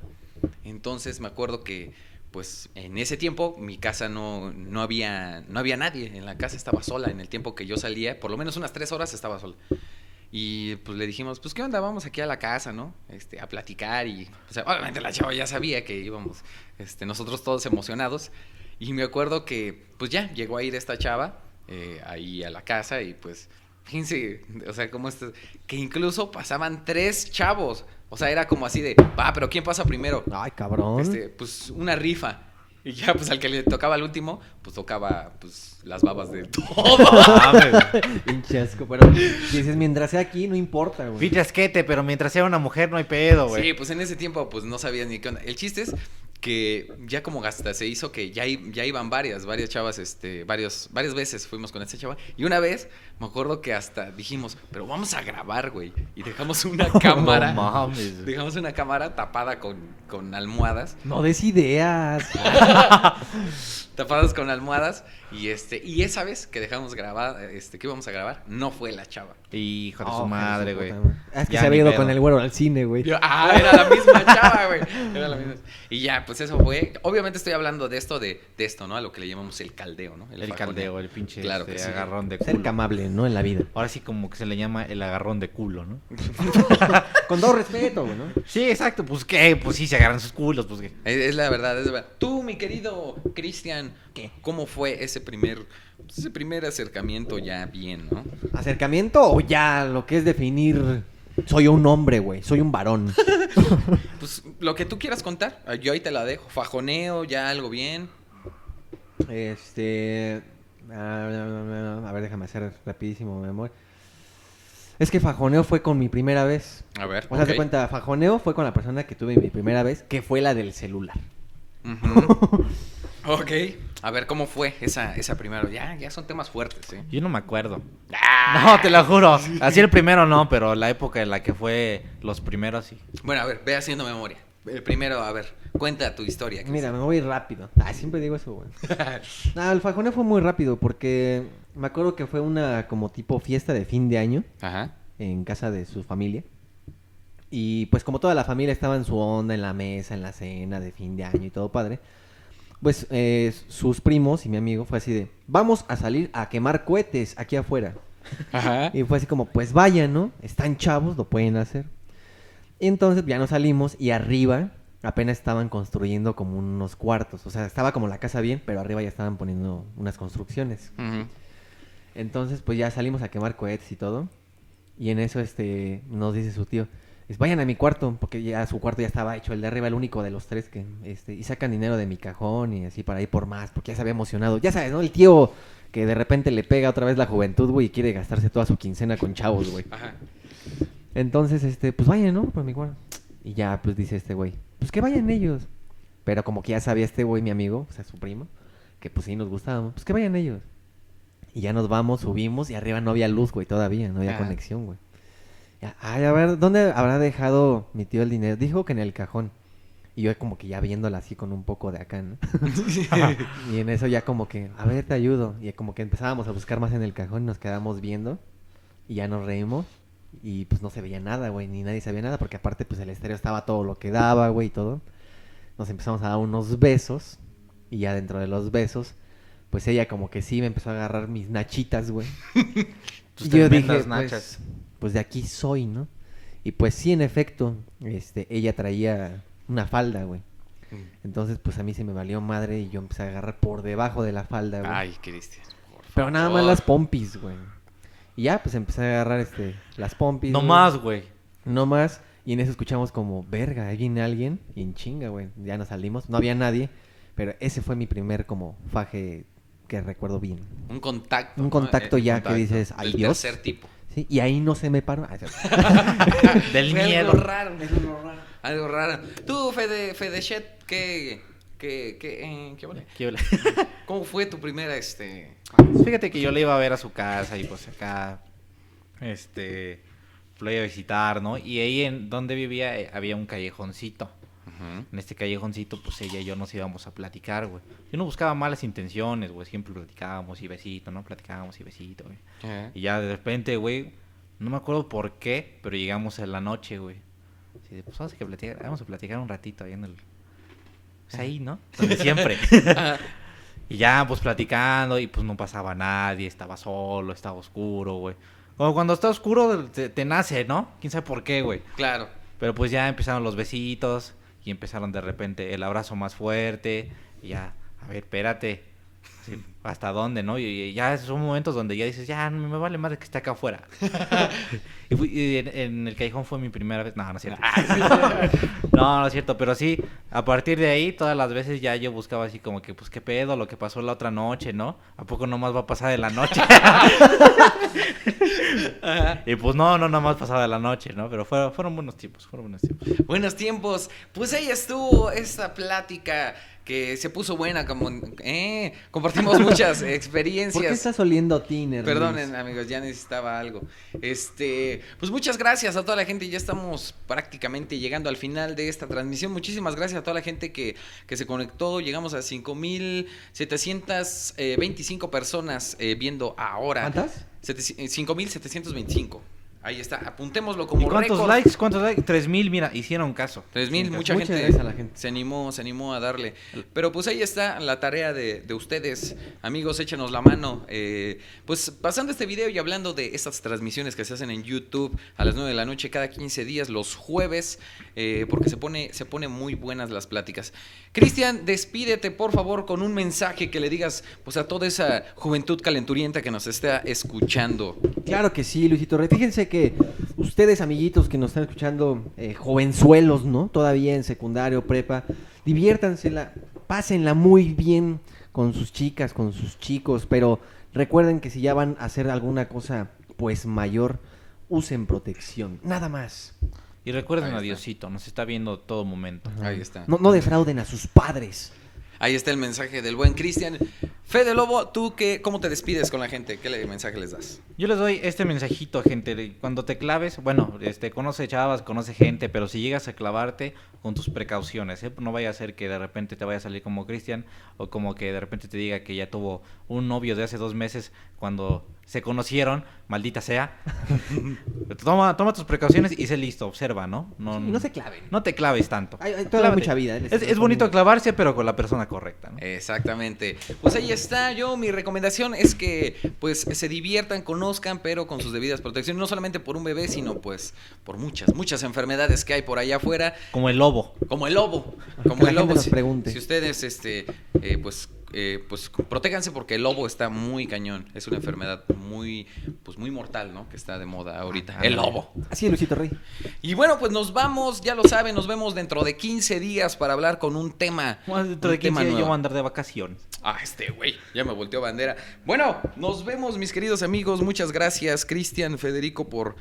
Entonces me acuerdo que, pues en ese tiempo mi casa no, no, había, no había nadie. En la casa estaba sola. En el tiempo que yo salía, por lo menos unas tres horas estaba sola. Y pues le dijimos, pues qué onda, vamos aquí a la casa, ¿no? Este, a platicar y, sea, obviamente la chava ya sabía que íbamos, este, nosotros todos emocionados. Y me acuerdo que, pues ya, llegó a ir esta chava eh, ahí a la casa y pues, fíjense, o sea, como este, que incluso pasaban tres chavos. O sea, era como así de, va, pero ¿quién pasa primero? Ay, cabrón. Este, pues una rifa. Y ya, pues al que le tocaba el último, pues tocaba, pues, las babas de todo. Pinche asco, pero dices, mientras sea aquí, no importa, güey. Pinche asquete, pero mientras sea una mujer no hay pedo, güey. Sí, pues en ese tiempo pues no sabías ni qué onda. El chiste es que ya como hasta se hizo que ya, ya iban varias, varias chavas, este, varios, varias veces fuimos con esta chava. Y una vez me acuerdo que hasta dijimos, pero vamos a grabar, güey. Y dejamos una cámara. No mames. Dejamos una cámara tapada con, con almohadas. No des ideas. Tapadas con almohadas. Y este, y esa vez que dejamos grabar, este, que íbamos a grabar, no fue la chava. Hijo de Oh, su madre, güey. Es que Ya se había ido pedo. con el güero al cine, güey. Ah, era la misma chava, güey. Era la misma. Y ya, pues eso fue. Obviamente estoy hablando de esto, de, de esto, ¿no? A lo que le llamamos el caldeo, ¿no? El, caldeo, el pinche Claro este, que sí. agarrón de Ser culo. amable, ¿no? En la vida. Ahora sí como que se le llama el agarrón de culo, ¿no? Con todo respeto, güey, ¿no? Sí, exacto. Pues qué, pues sí se agarran sus culos, pues qué. Es, es la verdad, es la verdad. Tú, mi querido Cristian, ¿cómo fue ese primer, ese primer acercamiento ya bien, no? ¿Acercamiento o ya lo que es definir... Soy un hombre, güey. Soy un varón. Pues lo que tú quieras contar, ah, yo ahí te la dejo. Fajoneo, ya algo bien. Este... ah, A ver, déjame hacer rapidísimo memoria. Es que fajoneo fue con mi primera vez. A ver. O sea, ok. te cuenta, fajoneo fue con la persona que tuve mi primera vez, que fue la del celular. Ujú. ok. A ver, ¿cómo fue esa, esa primero? Ya, ya son temas fuertes, ¿eh? Yo no me acuerdo. Ah. No, te lo juro. Así el primero no, pero la época en la que fue los primeros sí. Bueno, a ver, ve haciendo memoria. El primero, a ver, cuenta tu historia. Mira, me voy rápido. Ah, siempre digo eso, güey. No, el fajoneo fue muy rápido porque me acuerdo que fue una como tipo fiesta de fin de año Ajá. en casa de su familia. Y pues como toda la familia estaba en su onda, en la mesa, en la cena de fin de año y todo padre, pues eh, sus primos y mi amigo fue así de, vamos a salir a quemar cohetes aquí afuera. Ajá. Y fue así como, pues vayan, ¿no? Están chavos, lo pueden hacer. Y entonces ya nos salimos y arriba apenas estaban construyendo como unos cuartos. O sea, estaba como la casa bien, pero arriba ya estaban poniendo unas construcciones. Entonces, pues ya salimos a quemar cohetes y todo. Y en eso, este, nos dice su tío, es, vayan a mi cuarto, porque ya su cuarto ya estaba hecho, el de arriba, el único de los tres que, este, y sacan dinero de mi cajón y así para ir por más, porque ya se había emocionado. Ya sabes, ¿no? El tío que de repente le pega otra vez la juventud, güey, y quiere gastarse toda su quincena con chavos, güey. Ajá. Entonces, este, pues vayan, ¿no? Por mi cuarto. Y ya, pues dice este güey, pues que vayan ellos. Pero como que ya sabía este güey, mi amigo, o sea, su primo, que pues sí nos gustábamos, pues que vayan ellos. Y ya nos vamos, subimos y arriba no había luz, güey, todavía, no había Ah. conexión, güey. Ay, a ver, ¿dónde habrá dejado mi tío el dinero? Dijo que en el cajón. Y yo como que ya viéndola así con un poco de acá, ¿no? y en eso ya como que, a ver, te ayudo. Y como que empezábamos a buscar más en el cajón, nos quedamos viendo. Y ya nos reímos. Y pues no se veía nada, güey, ni nadie sabía nada, porque aparte pues el estéreo estaba todo lo que daba, güey, y todo. Nos empezamos a dar unos besos. Y ya dentro de los besos, pues ella como que sí me empezó a agarrar mis nachitas, güey. Tus Y yo dije, nachas. pues, pues de aquí soy, ¿no? Y pues sí, en efecto, este, ella traía una falda, güey. Entonces, pues a mí se me valió madre y yo empecé a agarrar por debajo de la falda, güey. Ay, Cristian. Pero nada más las pompis, güey. Y ya, pues empecé a agarrar este, las pompis. No güey. más, güey. No más. Y en eso escuchamos como, verga, ahí viene alguien. Y en chinga, güey. Ya nos salimos. No había nadie. Pero ese fue mi primer como faje que recuerdo bien. Un contacto. Un contacto Eh, ya que dices, Del Dios. tercer tipo. Sí, y ahí no se me paró. Del miedo. Algo raro. Algo raro. Tú, Fede, Fede Shet, ¿qué, qué, qué, eh, qué? Qué. ¿Cómo fue tu primera, este... Fíjate que yo le iba a ver a su casa y pues acá, este, lo iba a visitar, ¿no? Y ahí en donde vivía eh, había un callejoncito. En este callejoncito, pues ella y yo nos íbamos a platicar, güey. Yo no buscaba malas intenciones, güey. Siempre platicábamos y besito, ¿no? Platicábamos y besito, güey. Eh. Y ya de repente, güey, no me acuerdo por qué, pero llegamos en la noche, güey. Así de, pues vamos a, que platicar, vamos a platicar un ratito ahí en el... Pues ahí, ¿no? Donde siempre. y ya, pues platicando y pues no pasaba nadie, estaba solo, estaba oscuro, güey. Como cuando está oscuro te, te nace, ¿no? ¿Quién sabe por qué, güey? Claro. Pero pues ya empezaron los besitos y empezaron de repente el abrazo más fuerte y ya, a ver, espérate, sí, ¿hasta dónde, no? Y, ya son momentos donde ya dices, ya, no me vale madre que esté acá afuera. y, fui- y en, en el callejón fue mi primera vez, no, no es cierto. no, no es cierto, pero sí, a partir de ahí, todas las veces ya yo buscaba así como que, pues, ¿qué pedo? Lo que pasó la otra noche, ¿no? ¿A poco no más va a pasar de la noche? y pues no, no, nada más pasaba de la noche, ¿no? Pero fueron, fueron buenos tiempos, fueron buenos tiempos. Buenos tiempos. Pues ahí estuvo esta plática que se puso buena. Como, eh, compartimos muchas ¿Por qué experiencias. estás oliendo tiner? Perdonen, amigos, ya necesitaba algo. Este, pues muchas gracias a toda la gente. Ya estamos prácticamente llegando al final de esta transmisión. Muchísimas gracias a toda la gente que, que se conectó. Llegamos a 5.725 personas eh, viendo ahora. ¿Cuántas? Sete- eh, 5.725. Ahí está. Apuntémoslo como ¿Y cuántos récord. likes? ¿Cuántos likes? Tres mil, mira, hicieron caso. Tres mil, mucha gente, a la gente. se animó, se animó a darle. Pero pues ahí está la tarea de, de ustedes, amigos, échenos la mano. Eh, pues pasando este video y hablando de estas transmisiones que se hacen en YouTube a las 9 de la noche cada 15 días, los jueves, eh, porque se pone, se pone muy buenas las pláticas. Cristian, despídete por favor con un mensaje que le digas pues a toda esa juventud calenturienta que nos está escuchando. Claro que sí, Luisito. Fíjense que ustedes, amiguitos que nos están escuchando, eh, jovenzuelos, ¿no? Todavía en secundario, prepa, diviértansela, pásenla muy bien con sus chicas, con sus chicos, pero recuerden que si ya van a hacer alguna cosa, pues mayor, usen protección, nada más. Y recuerden a. Diosito, nos está viendo todo momento. Ahí está. No, no defrauden a sus padres. Ahí está el mensaje del buen Cristian. Fede Lobo, ¿tú qué, cómo te despides con la gente? ¿Qué le- mensaje les das? Yo les doy este mensajito, gente. de Cuando te claves, bueno, este, conoce chavas, conoce gente, pero si llegas a clavarte, con tus precauciones, ¿eh? No vaya a ser que de repente te vaya a salir como Cristian o como que de repente te diga que ya tuvo un novio de hace dos meses cuando se conocieron, maldita sea. toma, toma tus precauciones y sé listo, observa, ¿no? No, Sí, no se claven. No te claves tanto. Hay- hay Clávate. mucha vida, Es, es bonito clavarse, pero con la persona correcta, ¿no? Exactamente. Pues ahí está. Yo, mi recomendación es que pues se diviertan, conozcan, pero con sus debidas protecciones. No solamente por un bebé, sino pues por muchas, muchas enfermedades que hay por allá afuera. Como el lobo. Como el lobo. Que Como la el gente lobo. Si, si ustedes, este, eh, pues, eh, pues, protéjanse porque el lobo está muy cañón. Es una enfermedad muy, pues, muy mortal, ¿no? Que está de moda ahorita. El lobo. Así es, Luisito Rey. Y bueno, pues nos vamos, ya lo saben, nos vemos dentro de 15 días para hablar con un tema. Dentro un de 15 tema días yo voy a andar de vacaciones. Ah, este güey, ya me volteó bandera. Bueno, nos vemos, mis queridos amigos. Muchas gracias, Cristian, Federico, por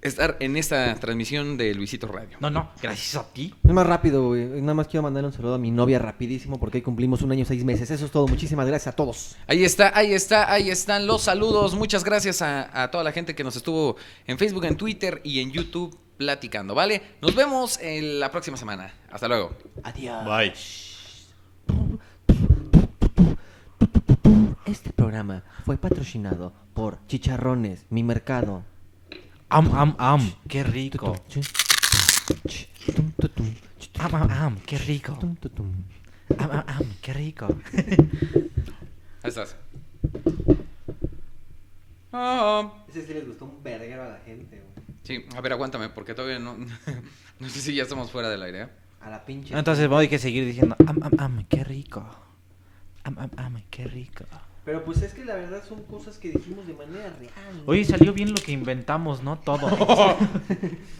estar en esta transmisión de Luisito Radio. No, no, gracias a ti. Es más rápido, güey. Nada más quiero mandarle un saludo a mi novia rapidísimo porque hoy cumplimos un año seis meses. Eso es todo. Muchísimas gracias a todos. Ahí está, ahí está, ahí están los saludos. Muchas gracias a, a toda la gente que nos estuvo en Facebook, en Twitter y en YouTube platicando, ¿vale? Nos vemos en la próxima semana. Hasta luego. Adiós. Bye. Este programa fue patrocinado por Chicharrones, mi mercado. Am, am, am, qué rico. Am, am, am, qué rico. Am, am, am, qué rico. Ahí estás. Ah, Ese sí les gustó un verguero a la gente, güey. sí, a ver, aguántame, porque todavía no. No sé si ya estamos fuera del aire, ¿eh? A la pinche. Entonces voy a seguir diciendo am, am, am, qué rico. Am, am, am, qué rico. Pero pues es que la verdad son cosas que dijimos de manera real. ¿no? Oye, salió bien lo que inventamos, ¿no? Todo.